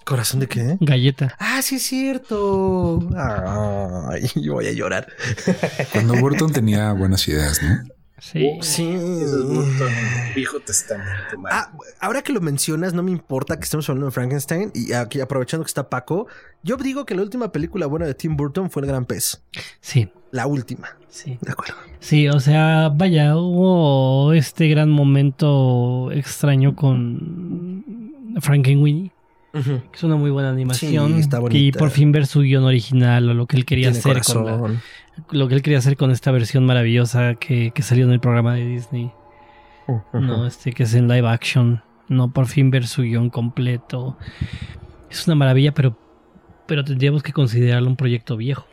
¿Corazón de qué? Galleta. Ah, sí es cierto. Ay, yo voy a llorar. Cuando Burton tenía buenas ideas, ¿no? Sí. Sí. En el Viejo Testamento. Ah, ahora que lo mencionas, no me importa que estemos hablando de Frankenstein. Y aquí aprovechando que está Paco, yo digo que la última película buena de Tim Burton fue El Gran Pez. Sí. La última. Sí. De acuerdo. Sí, o sea, vaya, hubo este gran momento extraño con Frankenweenie, que es una muy buena animación. Sí, está y por fin ver su guion original o lo que él quería Tiene hacer con la- lo que él quería hacer con esta versión maravillosa que, que salió en el programa de Disney. No, este que es en live action. No, por fin ver su guion completo. Es una maravilla, pero, pero tendríamos que considerarlo un proyecto viejo.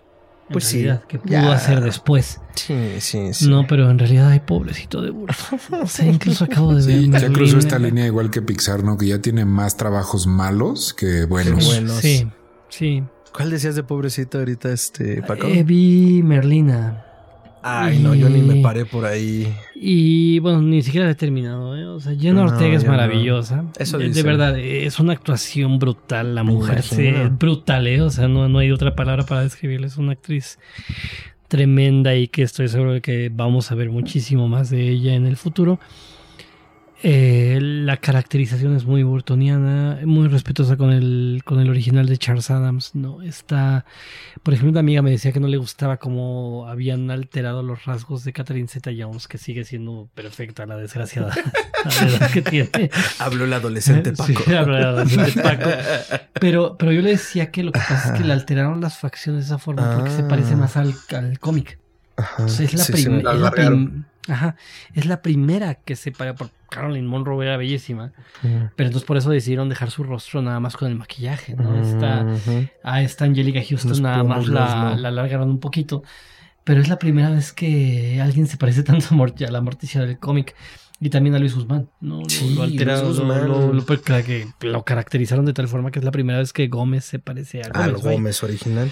En Pues sí, Que pudo ya. hacer después. Sí, sí, sí. No, pero en realidad hay pobrecito de Burton. O sea, incluso acabo de ver. Sí, ya Merlín. cruzó esta línea igual que Pixar, ¿no? Que ya tiene más trabajos malos que buenos. Qué buenos. Sí, sí. ¿Cuál decías de pobrecito ahorita, este, Paco? Eh, vi Merlina. Ay, no, yo ni me paré por ahí. Y bueno, ni siquiera la he terminado. ¿eh? O sea, Jenna No, Ortega es no. maravillosa. Eso de, de verdad, es una actuación brutal. La mujer se, imagino. brutal, ¿eh? O sea, no, no hay otra palabra para describirla. Es una actriz tremenda y que estoy seguro de que vamos a ver muchísimo más de ella en el futuro. Eh, la caracterización es muy burtoniana, muy respetuosa con el, con el original de Charles Adams. No está, por ejemplo, una amiga me decía que no le gustaba cómo habían alterado los rasgos de Catherine Zeta Jones, que sigue siendo perfecta la desgraciada a la edad que tiene. Habló el adolescente Paco. Sí, habla el adolescente Paco. Pero, pero yo le decía que lo que pasa es que le alteraron las facciones de esa forma porque se Ah. parece más al, al cómic. Ajá. Entonces, es la Sí, primera. la es, la prim- Ajá, es la primera que se para por Caroline Monroe era bellísima, pero entonces por eso decidieron dejar su rostro nada más con el maquillaje, ¿no? Esta, Ujú. a esta Angelica Houston Los nada más la, la alargaron un poquito, pero es la primera vez que alguien se parece tanto a, Mort- a la Morticia del cómic. Y también a Luis Guzmán, ¿no? Lo- Sí, lo, alteraron, Luis lo- Guzmán. lo- lo- pues, lo caracterizaron de tal forma que es la primera vez que Gómez se parece a Ah. Gómez original.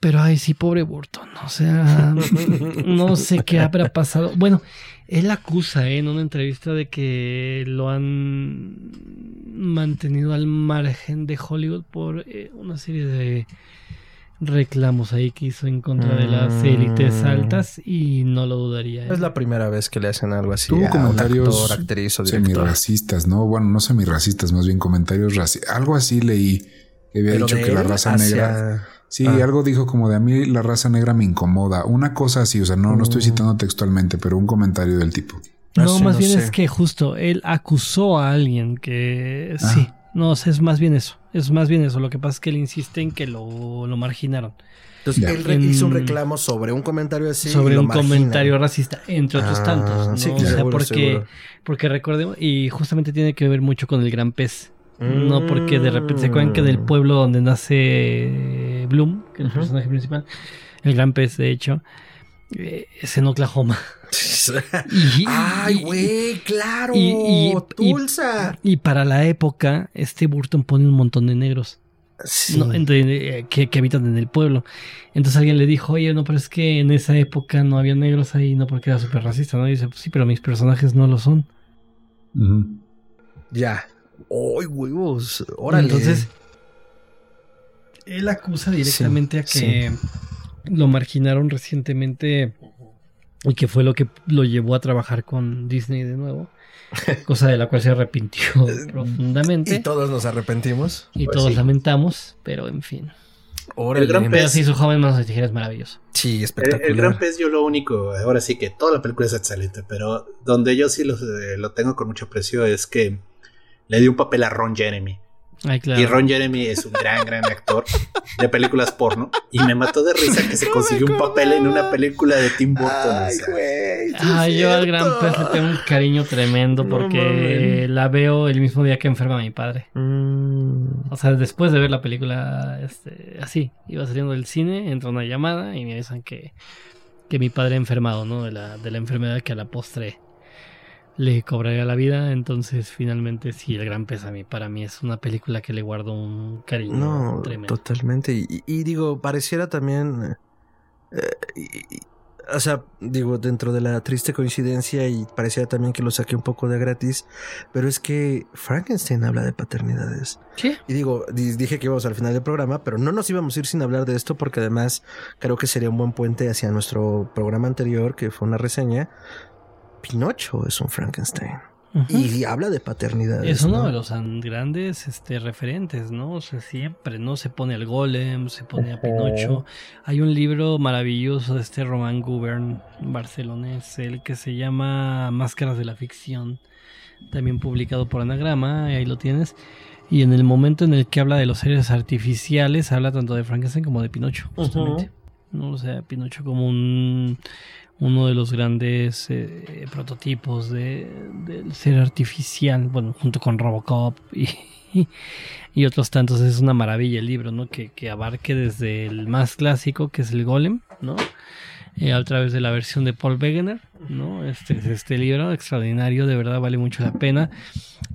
Pero ay, sí, pobre Burton. O sea, no sé qué habrá pasado. Bueno, él acusa ¿eh? en una entrevista de que lo han mantenido al margen de Hollywood por eh, una serie de reclamos ahí que hizo en contra de las Mm. élites altas y no lo dudaría. ¿eh? Es la primera vez que le hacen algo así. Tuvo a un comentarios actor, actriz o semirracistas, ¿no? Bueno, no semirracistas, más bien comentarios racistas. Algo así leí que había Pero dicho que la raza hacia- negra. Sí, Ah. algo dijo como de a mí la raza negra me incomoda. Una cosa así, o sea, no, no estoy Mm. citando textualmente, pero un comentario del tipo. Ah, No, sí, más no bien sé. es que justo él acusó a alguien que Ah. sí. No, o sea, es más bien eso. Es más bien eso. Lo que pasa es que él insiste en que lo, lo marginaron. Entonces, Ya. él En- hizo un reclamo sobre un comentario así. y sobre lo un marginan. comentario racista, entre otros Ah, tantos. ¿no? sí, o sea, seguro, porque, seguro. porque recordemos, y justamente tiene que ver mucho con el gran pez. No porque de repente se acuerdan que del Mm. pueblo donde nace Bloom, que es el personaje principal, el gran pez, de hecho, eh, es en Oklahoma. Y- Ay, güey, claro. y- y- Tulsa. Y para la época, este Burton pone un montón de negros Sí. ¿no? entre- eh, que, que habitan en el pueblo. Entonces alguien le dijo, oye, no, pero es que en esa época no había negros ahí, no porque era súper racista, ¿no? Y dice, pues sí, pero mis personajes no lo son. Ya. Ay, huevos. Órale. Entonces, él acusa directamente a que lo marginaron recientemente y que fue lo que lo llevó a trabajar con Disney de nuevo. Cosa de la cual se arrepintió profundamente. Y todos nos arrepentimos. Y Pues todos sí. lamentamos, pero en fin. Órale. El gran Pero pez. sí, su joven manos de tijera es maravilloso. Sí, El, espectacular. el gran pez, yo lo único, ahora sí que toda la película es excelente, pero donde yo sí lo, eh, lo tengo con mucho aprecio es que le dio un papel a Ron Jeremy. Ay, claro. Y Ron Jeremy es un gran, gran actor de películas porno. Y me mató de risa que se consiguió un papel en una película de Tim Burton. o Ay, sea. güey. es yo al gran pez le tengo un cariño tremendo porque la veo el mismo día que enferma mi padre. Mm. O sea, después de ver la película, este, así, iba saliendo del cine, entra una llamada y me avisan que, que mi padre ha enfermado, ¿no? De la, de la enfermedad que a la postre le cobraría la vida. Entonces, finalmente, sí, el gran mí, para mí es una película que le guardo un cariño No, tremendo. totalmente. Y, y digo, pareciera también. eh, y- y- o sea, digo, dentro de la triste coincidencia, y pareciera también que lo saqué un poco de gratis, pero es que Frankenstein habla de paternidades. Sí, Y digo, di- dije que íbamos al final del programa, pero no nos íbamos a ir sin hablar de esto, porque además creo que sería un buen puente hacia nuestro programa anterior, que fue una reseña. Pinocho es un Frankenstein. Y habla de paternidades. Es uno ¿no? de los an- grandes este, referentes, ¿no? O sea, siempre, ¿no? Se pone al golem, se pone a Pinocho. Hay un libro maravilloso de este Roman Gubern barcelonés, el que se llama Máscaras de la Ficción, también publicado por Anagrama, ahí lo tienes. Y en el momento en el que habla de los seres artificiales, habla tanto de Frankenstein como de Pinocho, justamente. ¿No? O sea, Pinocho como un, uno de los grandes eh, prototipos de, del ser artificial, bueno, junto con Robocop y, y otros tantos. Es una maravilla el libro, ¿no? Que, que abarque desde el más clásico, que es el Golem, ¿no? Eh, a través de la versión de Paul Wegener, ¿no? Este, este libro extraordinario, de verdad vale mucho la pena.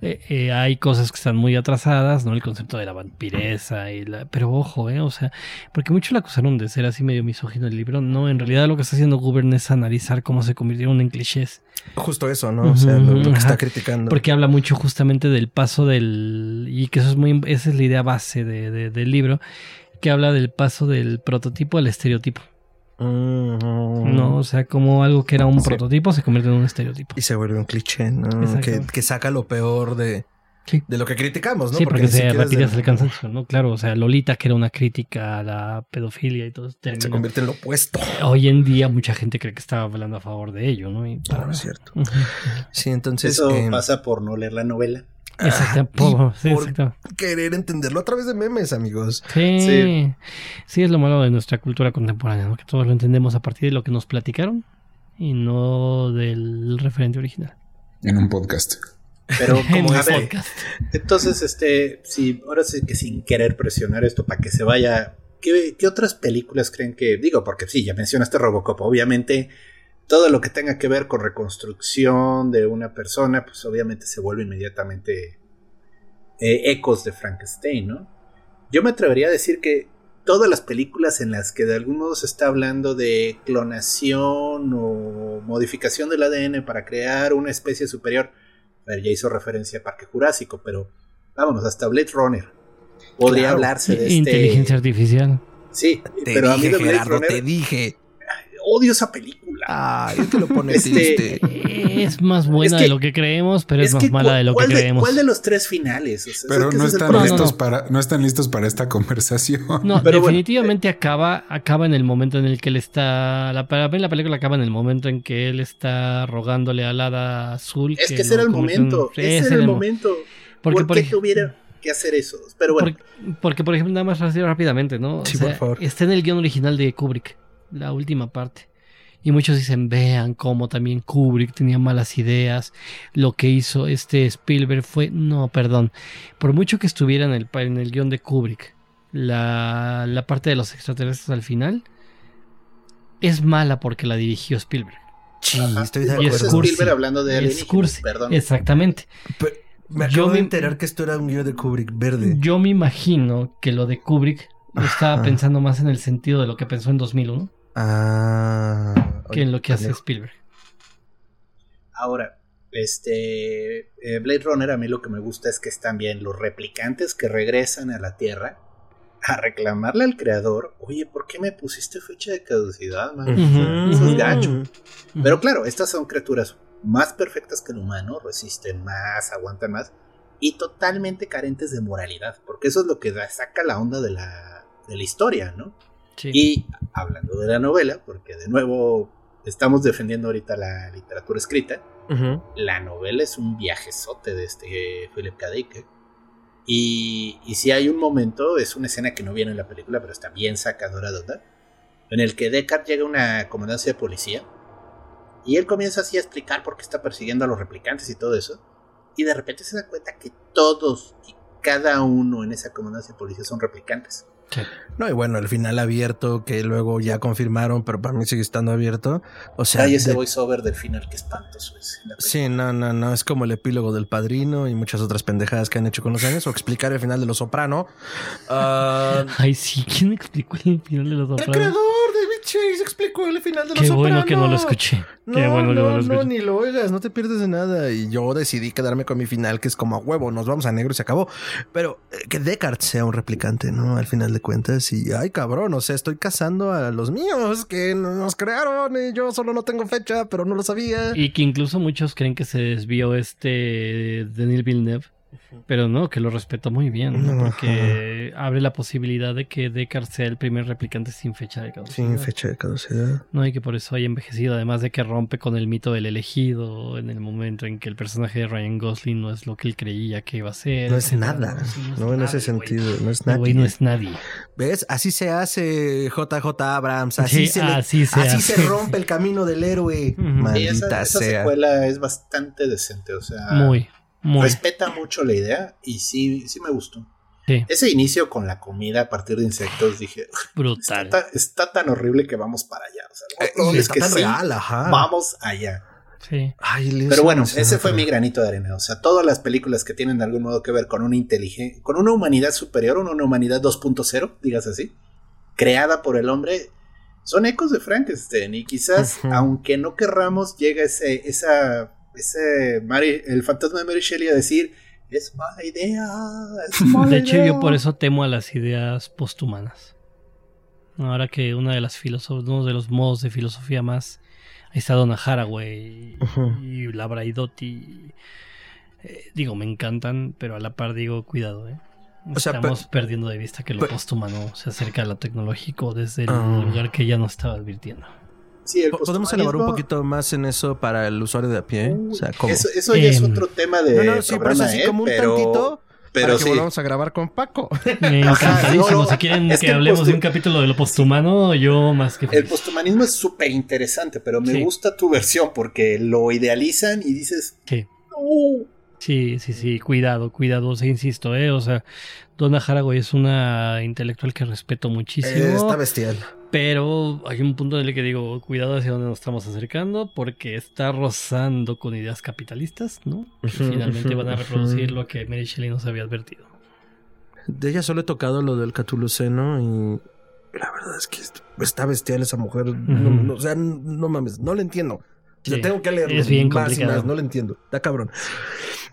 Eh, eh, hay cosas que están muy atrasadas, ¿no? El concepto de la vampireza y la... Pero ojo, ¿eh? O sea, porque muchos la acusaron de ser así medio misógino el libro. No, en realidad lo que está haciendo Gubern es analizar cómo se convirtieron en clichés. Justo eso, ¿no? O sea, lo, lo que está criticando. Porque habla mucho justamente del paso del... Y que eso es muy... Esa es la idea base de- de- del libro. Que habla del paso del prototipo al estereotipo. ¿No? O sea, como algo que era un Sí. prototipo se convierte en un estereotipo. Y se vuelve un cliché, ¿no? Que, que saca lo peor de, Sí. de lo que criticamos, ¿no? sí, porque, se hasta el cansancio, ¿no? Claro, o sea, Lolita, que era una crítica a la pedofilia y todo, se convierte en lo opuesto. Hoy en día mucha gente cree que estaba hablando a favor de ello, ¿no? Y para No, es cierto. Sí, entonces Eso eh, pasa por no leer la novela. Exacto, por- sí, exacto. querer entenderlo a través de memes, amigos. Sí, sí. Sí. es lo malo de nuestra cultura contemporánea, ¿no? Que todos lo entendemos a partir de lo que nos platicaron y no del referente original. En un podcast. Pero como a ver, podcast. entonces, este, sí, ahora sí que sin querer presionar esto para que se vaya. ¿Qué, qué otras películas creen que.? Digo, porque sí, ya mencionaste Robocop. Obviamente, todo lo que tenga que ver con reconstrucción de una persona, pues obviamente se vuelve inmediatamente eh, ecos de Frankenstein, ¿no? Yo me atrevería a decir que todas las películas en las que de algún modo se está hablando de clonación o modificación del ADN para crear una especie superior, a ver, ya hizo referencia a Parque Jurásico, pero vámonos, hasta Blade Runner. Podría Claro. hablarse de este. Inteligencia artificial. Sí, Te pero a mí de Blade Gerardo, Runner te dije. odio esa película. Ay, es que lo pone Este- triste. Es más buena Es que- de lo que creemos, pero es, Es más que mala de lo que ¿cuál creemos. ¿Cuál de los tres finales? O sea, Pero no es están problema. No, no, listos para, no están listos para esta conversación. No, Pero bueno, definitivamente acaba, acaba en el momento en el que él está. La, para mí la película acaba en el momento en que él está rogándole al hada azul. Es que ese era el momento. Ese Ese era el mo- momento. Porque, ¿Por por, qué ej- tuviera que hacer eso? Pero bueno, porque, porque, por ejemplo, nada más rápidamente, ¿no? O Sí, sea, por favor. Está en el guion original de Kubrick, la última parte. Y muchos dicen, vean cómo también Kubrick tenía malas ideas. Lo que hizo este Spielberg fue, no, perdón, por mucho que estuviera en el, en el guion de Kubrick, la, la parte de los extraterrestres al final, es mala porque la dirigió Spielberg. Sí, Ajá. estoy de es. Spielberg hablando de Es cursi. perdón. Exactamente. Pero me Yo acabo de me- enterar que esto era un guion de Kubrick verde. Yo me imagino que lo de Kubrick estaba Ajá. pensando más en el sentido de lo que pensó en 2001 Ah. que en lo que hace. Spielberg. Ahora, este eh, Blade Runner a mí lo que me gusta es que están bien los replicantes que regresan a la Tierra a reclamarle al creador, oye, ¿por qué me pusiste fecha de caducidad, man? Ujú, Eso es ujú. gacho. Pero claro, estas son criaturas más perfectas que el humano, resisten más, aguantan más y totalmente carentes de moralidad, porque eso es lo que da- saca la onda de la, de la historia, ¿no? Sí. Y hablando de la novela, porque de nuevo estamos defendiendo ahorita la literatura escrita, la novela es un viajezote de este Philip K. Dick. ¿eh? Y, y si hay un momento, es una escena que no viene en la película, pero está bien sacadora de onda, en el que Deckard llega a una comandancia de policía y él comienza así a explicar por qué está persiguiendo a los replicantes y todo eso. Y de repente se da cuenta que todos y cada uno en esa comandancia de policía son replicantes. No, y bueno, el final abierto que luego ya confirmaron, pero para mí sigue estando abierto. O sea, Ay, ese de- voiceover del final, qué espantoso es. Sí, no, no, no. Es como el epílogo del padrino y muchas otras pendejadas que han hecho con los años. O explicar el final de Los Soprano. Ah, Ay, sí, ¿quién explicó el final de los el Sopranos? creador, David Chase, explicó el final de Los Qué Soprano. bueno que no lo escuché. No, Qué bueno que no, no lo no, escuché. ni lo oigas, no te pierdes de nada. Y yo decidí quedarme con mi final, que es como a huevo, nos vamos a negro y se acabó. Pero eh, que Deckard sea un replicante, ¿no? Al final de cuentas. Y ay, cabrón, o sea, estoy cazando a los míos que nos crearon y yo solo no tengo fecha, pero no lo sabía. Y que incluso muchos creen que se desvió este Denis Villeneuve. Pero no, que lo respetó muy bien, ¿no? Ajá. porque abre la posibilidad de que Deckard sea el primer replicante sin fecha de caducidad. Sin fecha de caducidad. No, y que por eso haya envejecido, además de que rompe con el mito del elegido en el momento en que el personaje de Ryan Gosling no es lo que él creía que iba a ser. No es nada. sí, es No en ese nadie, sentido. No es nadie. no es nadie. ¿Ves? Así se hace JJ Abrams. Así, Sí, se, le- así se así hace. se rompe el camino del héroe. Ujú. Y Maldita esa, esa sea. secuela es bastante decente, o sea, Muy, muy. respeta mucho la idea y sí, sí me gustó. Sí, Ese inicio con la comida a partir de insectos, dije, está, brutal. ta- está tan horrible que vamos para allá. O sea, Eh, es está que tan sí, real, ajá. vamos allá. Sí. Ay, Pero bueno, ese fue mi granito de arena. O sea, todas las películas que tienen de algún modo que ver con una inteligencia, con una humanidad superior, una humanidad 2.0, digas así, creada por el hombre, son ecos de Frankenstein. Y quizás, aunque no querramos, llega ese, esa, ese Mary- el fantasma de Mary Shelley a decir, es mala idea, es mala De hecho, idea". yo por eso temo a las ideas posthumanas. Ahora que una de las filosofías, uno de los modos de filosofía más. Ahí está Donna Haraway Ujú. y la Braidotti. Eh, digo, me encantan, pero a la par digo, cuidado, ¿eh? O sea, Estamos perdiendo de vista que lo posthumano se acerca a lo tecnológico desde el Ah. lugar que ya no estaba advirtiendo. Sí, el Po- ¿Podemos elaborar un poquito más en eso para el usuario de a pie? O sea, como... Eso, eso ya es Em, otro tema de no, no, sí, pero es programa, así ¿eh? como un pero, tantito pero para que sí. volvamos a grabar con Paco. Me Ajá, encantadísimo. no, no, si quieren es que, hablemos de un capítulo de lo posthumano, yo más que El posthumanismo es súper interesante, pero me Sí. gusta tu versión porque lo idealizan y dices, Sí. "No". Sí, sí, sí, cuidado, cuidado, o sea, insisto, ¿eh? O sea, Donna Haraway es una intelectual que respeto muchísimo, Eh, está bestial. Pero hay un punto en el que digo, cuidado hacia dónde nos estamos acercando, porque está rozando con ideas capitalistas, ¿no? Que finalmente van a reproducir lo que Mary Shelley nos había advertido. De ella solo he tocado lo del Catuluceno y la verdad es que está bestial esa mujer. No, o sea, no mames, no le entiendo. O sea, Sí, tengo que leerlo es bien más y complicado. más, no le entiendo. Está cabrón.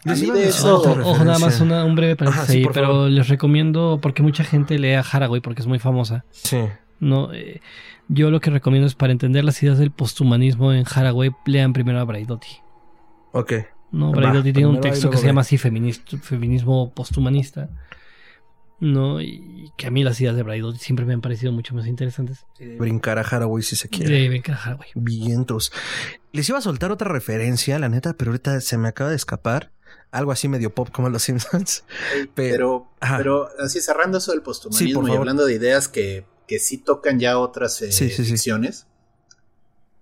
Iba de decir eso- Ojo, nada más una- un breve paréntesis sí, pero favor. les recomiendo, porque mucha gente lee a Haraway porque es muy famosa. Sí. No, eh, yo lo que recomiendo es para entender las ideas del posthumanismo en Haraway, lean primero a Braidotti. Ok. No, Braidotti tiene un texto que se llama así feminist- feminismo posthumanista. No, y que a mí las ideas de Braidotti siempre me han parecido mucho más interesantes. Brincar a Haraway si se quiere. De Ben Haraway. Vientos. Les iba a soltar otra referencia, la neta, pero ahorita se me acaba de escapar. Algo así medio pop como los Simpsons. Pero- Pero, así cerrando eso del Sí, posthumanismo y hablando de ideas que, que sí tocan ya otras eh, Sí, sí, sí. ficciones.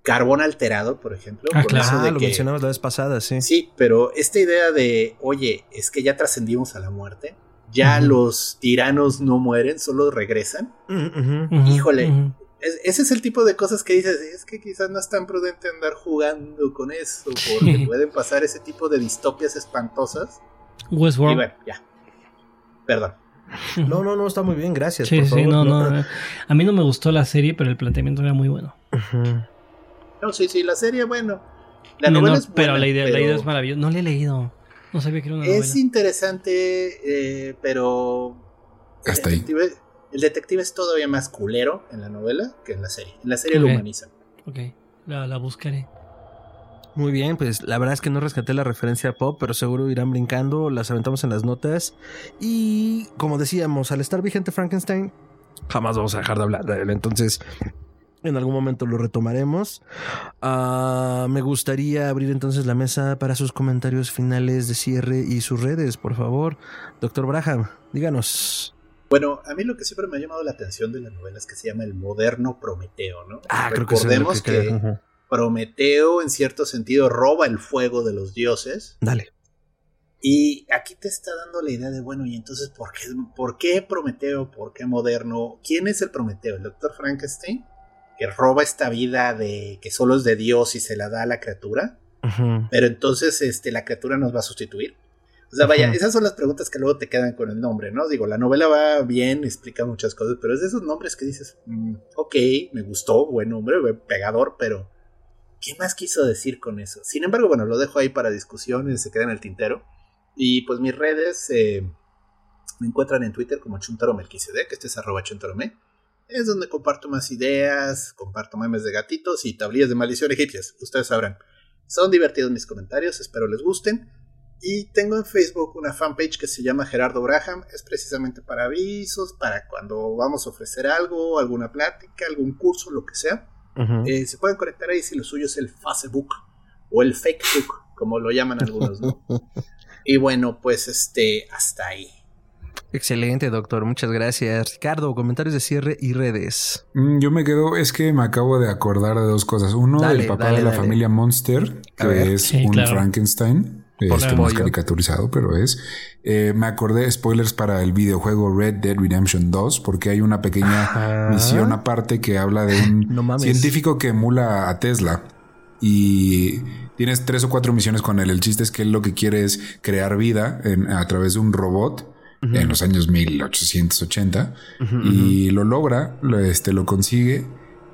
Carbón alterado, por ejemplo. Ah, con claro. eso Ah, de lo que- mencionamos la vez pasada, sí. Sí, pero esta idea de, oye, es que ya trascendimos a la muerte, ya los tiranos no mueren, solo regresan. Mm, Híjole. ese es el tipo de cosas que dices, es que quizás no es tan prudente andar jugando con eso, porque pueden pasar ese tipo de distopias espantosas. Westworld. Y bueno, ya. Perdón. No, no, no, está muy bien, gracias. Sí, sí, no, no, A mí no me gustó la serie, pero el planteamiento era muy bueno. No, sí, sí, la serie, bueno. La novela es buena, pero la idea, la idea es maravillosa. No la he leído. No sabía que era una novela. Es interesante, eh, pero. Hasta ahí. El detective es todavía más culero en la novela que en la serie. En la serie lo humanizan. Ok, la, buscaré. Muy bien, pues la verdad es que no rescaté la referencia a pop, pero seguro irán brincando, las aventamos en las notas. Y como decíamos, al estar vigente Frankenstein, jamás vamos a dejar de hablar de él. Entonces, en algún momento lo retomaremos. Ah, me gustaría abrir entonces la mesa para sus comentarios finales de cierre y sus redes, por favor. Doctor Braham, díganos. Bueno, a mí lo que siempre me ha llamado la atención de la novela es que se llama el moderno Prometeo, ¿no? Ah, Recordemos que, que Prometeo en cierto sentido roba el fuego de los dioses. Dale. Y aquí te está dando la idea de, bueno, y entonces, ¿por qué, ¿por qué Prometeo? ¿Por qué moderno? ¿Quién es el Prometeo? ¿El doctor Frankenstein? Que roba esta vida de que solo es de Dios y se la da a la criatura. Pero entonces este, la criatura nos va a sustituir. O sea, vaya, esas son las preguntas que luego te quedan con el nombre, ¿no? Digo, la novela va bien, explica muchas cosas, pero es de esos nombres que dices, mm, ok, me gustó, buen nombre, pegador, pero ¿qué más quiso decir con eso? Sin embargo, bueno, lo dejo ahí para discusiones, se queda en el tintero. Y pues mis redes eh, me encuentran en Twitter como chuntaromelquisede, que este es arroba chuntarome. Es donde comparto más ideas, comparto memes de gatitos y tablillas de maldición egipcias. Ustedes sabrán. Son divertidos mis comentarios, espero les gusten. Y tengo en Facebook una fanpage que se llama Gerardo Braham. Es precisamente para avisos, para cuando vamos a ofrecer algo, alguna plática, algún curso, lo que sea. Eh, se pueden conectar ahí si lo suyo es el Facebook o el Facebook, como lo llaman algunos, y bueno, pues este, hasta ahí. Excelente, doctor. Muchas gracias. Ricardo, comentarios de cierre y redes. Mm, yo me quedo, es que me acabo de acordar de dos cosas. Uno, el papá de la familia Monster, que es un Frankenstein. Este más caricaturizado, pero es. Eh, me acordé spoilers para el videojuego Red Dead Redemption 2, porque hay una pequeña misión aparte que habla de un científico que emula a Tesla. Y tienes tres o cuatro misiones con él. El chiste es que él lo que quiere es crear vida a través de un robot en los años 1880 y lo logra, lo, este, lo consigue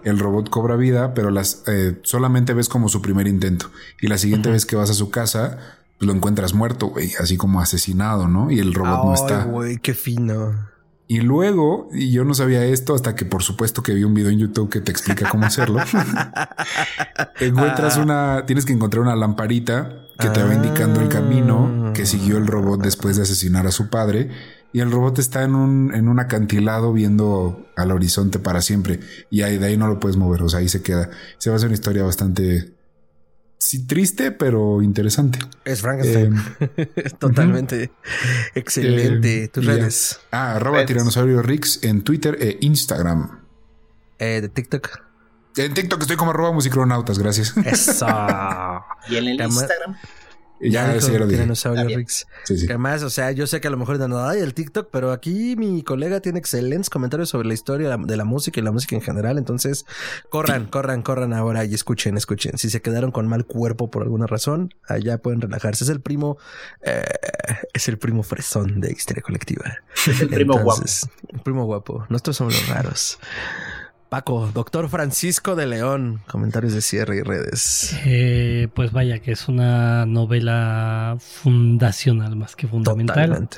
el robot cobra vida, pero las eh, solamente ves como su primer intento. Y la siguiente vez que vas a su casa, lo encuentras muerto, güey, así como asesinado, ¿no? Y el robot no está. güey, qué fino. Y luego, y yo no sabía esto hasta que por supuesto que vi un video en YouTube que te explica cómo hacerlo. encuentras ah. una, tienes que encontrar una lamparita que te va indicando el camino que siguió el robot después de asesinar a su padre. Y el robot está en un, en un acantilado viendo al horizonte para siempre. Y ahí, de ahí no lo puedes mover. O sea, ahí se queda. Se va a hacer una historia bastante sí, triste, pero interesante. Es Frankenstein. Eh, Totalmente. Excelente. Eh, Tus redes. Ah, arroba tiranosaurio Rix en Twitter e Instagram. Eh, de TikTok. En TikTok estoy como arroba musicronautas, gracias. Eso. y en el Instagram. Ya, ya lo Tiranosaurio Rix. además, o sea, yo sé que a lo mejor de nada hay el TikTok, pero aquí mi colega tiene excelentes comentarios sobre la historia de la música y la música en general. Entonces, corran, corran, corran ahora y escuchen, escuchen. Si se quedaron con mal cuerpo por alguna razón, allá pueden relajarse. Es el primo, eh, es el primo fresón de Historia Colectiva. Es el primo guapo. El primo guapo. Nosotros somos los raros. Paco, doctor Francisco de León, comentarios de cierre y redes. Eh, pues vaya, que es una novela fundacional más que fundamental.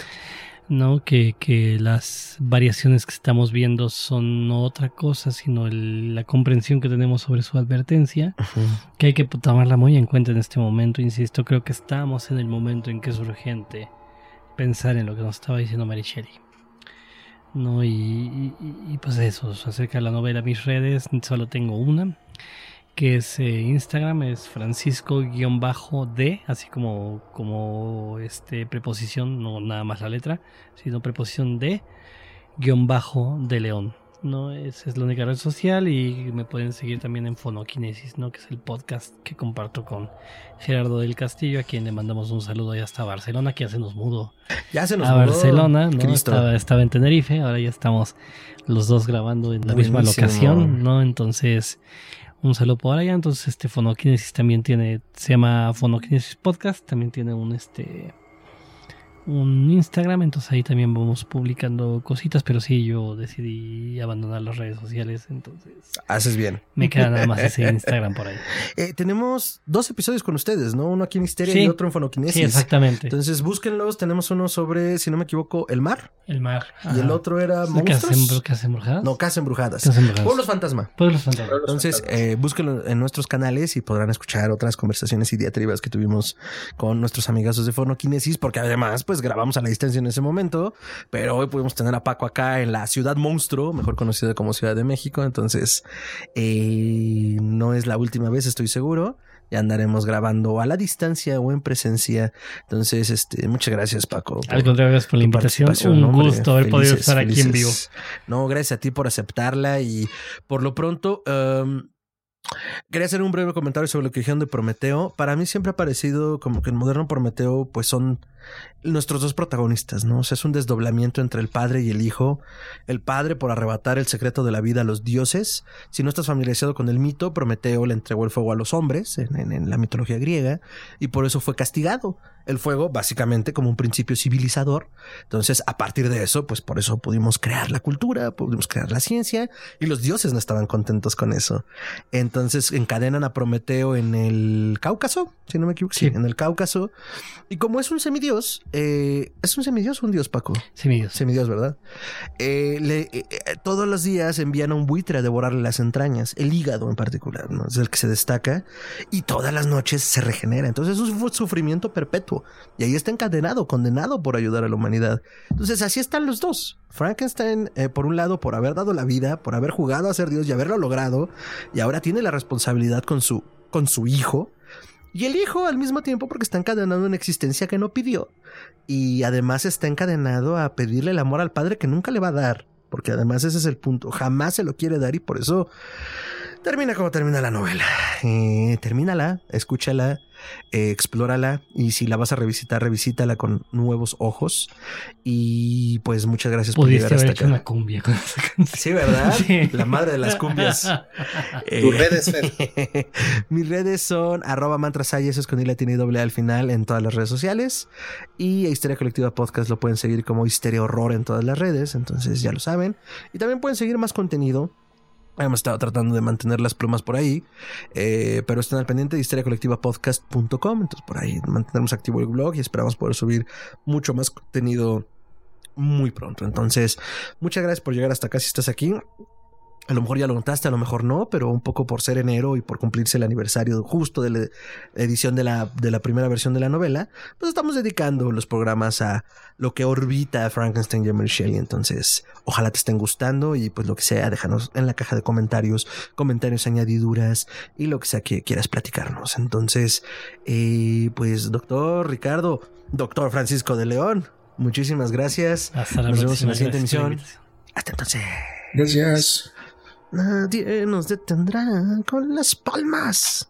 ¿no? Que, que, las variaciones que estamos viendo son no otra cosa, sino la comprensión que tenemos sobre su advertencia, que hay que tomarla muy en cuenta en este momento. Insisto, creo que estamos en el momento en que es urgente pensar en lo que nos estaba diciendo Shelley. ¿No? Y, pues eso, acerca de la novela Mis redes, solo tengo una, que es eh, Instagram, es francisco-d, así como, como este preposición, no nada más la letra, sino preposición de, guion bajo de león. ¿No? Esa es la única red social y me pueden seguir también en Fonokinesis, ¿no? Que es el podcast que comparto con Gerardo del Castillo, a quien le mandamos un saludo ya hasta Barcelona, que ya se nos mudó Ya se nos a mudó. Barcelona, ¿no? Estaba, estaba en Tenerife, ahora ya estamos los dos grabando en la misma locación, ¿no? Entonces, un saludo por allá. Entonces, este Fonokinesis también tiene, se llama Fonokinesis Podcast, también tiene un este un Instagram, entonces ahí también vamos publicando cositas, pero sí, yo decidí abandonar las redes sociales, entonces Haces bien. me queda nada más ese Instagram por ahí. Eh, tenemos dos episodios con ustedes, ¿no? Uno aquí en Histeria Sí. y otro en Fonokinesis. Sí, exactamente. Entonces búsquenlos. Tenemos uno sobre, si no me equivoco, el mar. el mar. Y el otro era ¿Qué hacen, monstruos. ¿Qué hacen embrujadas? No, casas embrujadas. Casas embrujadas. Pueblos fantasma. Pueblos fantasmas. Entonces, eh, búsquenlo en nuestros canales y podrán escuchar otras conversaciones y diatribas que tuvimos con nuestros amigazos de Fonokinesis, porque además, pues grabamos a la distancia en ese momento, pero hoy pudimos tener a Paco acá en la ciudad monstruo, mejor conocida como Ciudad de México. Entonces, eh, no es la última vez, estoy seguro. Ya andaremos grabando a la distancia o en presencia. Entonces, este, muchas gracias, Paco. Al contrario, gracias por la invitación. Un hombre. gusto haber podido estar aquí en vivo. No, gracias a ti por aceptarla y por lo pronto em, quería hacer un breve comentario sobre lo que dijeron de Prometeo. Para mí siempre ha parecido como que el moderno Prometeo pues son nuestros dos protagonistas, ¿no? O sea, es un desdoblamiento entre el padre y el hijo. El padre por arrebatar el secreto de la vida a los dioses. Si no estás familiarizado con el mito, Prometeo le entregó el fuego a los hombres en, en- en la mitología griega y por eso fue castigado. El fuego, básicamente, como un principio civilizador. Entonces, a partir de eso, pues por eso pudimos crear la cultura, pudimos crear la ciencia y los dioses no estaban contentos con eso. Entonces, encadenan a Prometeo en el Cáucaso, si no me equivoco, sí, en el Cáucaso. Y como es un semidios, eh, ¿es un semidios o un dios, Paco? Sí, mi Dios. Semidios, ¿verdad? Eh, le- eh, todos los días envían a un buitre a devorarle las entrañas, el hígado en particular, ¿no? Es el que se destaca y todas las noches se regenera. Entonces es un sufrimiento perpetuo y ahí está encadenado, condenado por ayudar a la humanidad. Entonces así están los dos. Frankenstein, por un lado, por haber dado la vida, por haber jugado a ser Dios y haberlo logrado, y ahora tiene la responsabilidad con su, con su hijo. Y el hijo al mismo tiempo porque está encadenado una existencia que no pidió. Y además está encadenado a pedirle el amor al padre que nunca le va a dar. Porque además ese es el punto. Jamás se lo quiere dar y por eso termina como termina la novela. Eh, termínala, escúchala, eh, explórala y si la vas a revisitar, revisítala con nuevos ojos. Y pues muchas gracias por llegar hasta hecho acá. una cumbia con esa canción. Sí, ¿verdad? Sí. La madre de las cumbias. Eh, Tus redes, Fer. Mis redes son arroba mantrasaya, eso es con I latina y doble al final en todas las redes sociales. Y a Histeria Colectiva Podcast lo pueden seguir como Histeria Horror en todas las redes, entonces ya lo saben. Y también pueden seguir más contenido. Hemos estado tratando de mantener las plumas por ahí, eh, pero estén al pendiente de histeriacolectivapodcast.com. Entonces por ahí mantenemos activo el blog y esperamos poder subir mucho más contenido muy pronto. Entonces, muchas gracias por llegar hasta acá si estás aquí. A lo mejor ya lo notaste, a lo mejor no, pero un poco por ser enero y por cumplirse el aniversario justo de la edición de la, de la primera versión de la novela, pues estamos dedicando los programas a lo que orbita a Frankenstein y Mary Shelley. Entonces, ojalá te estén gustando y pues lo que sea, déjanos en la caja de comentarios, comentarios, añadiduras y lo que sea que quieras platicarnos. Entonces, eh, pues doctor Ricardo, doctor Francisco de León, muchísimas gracias. Hasta la Nos vemos en próxima. la siguiente emisión. Hasta entonces. Gracias. Nadie nos detendrá con las palmas.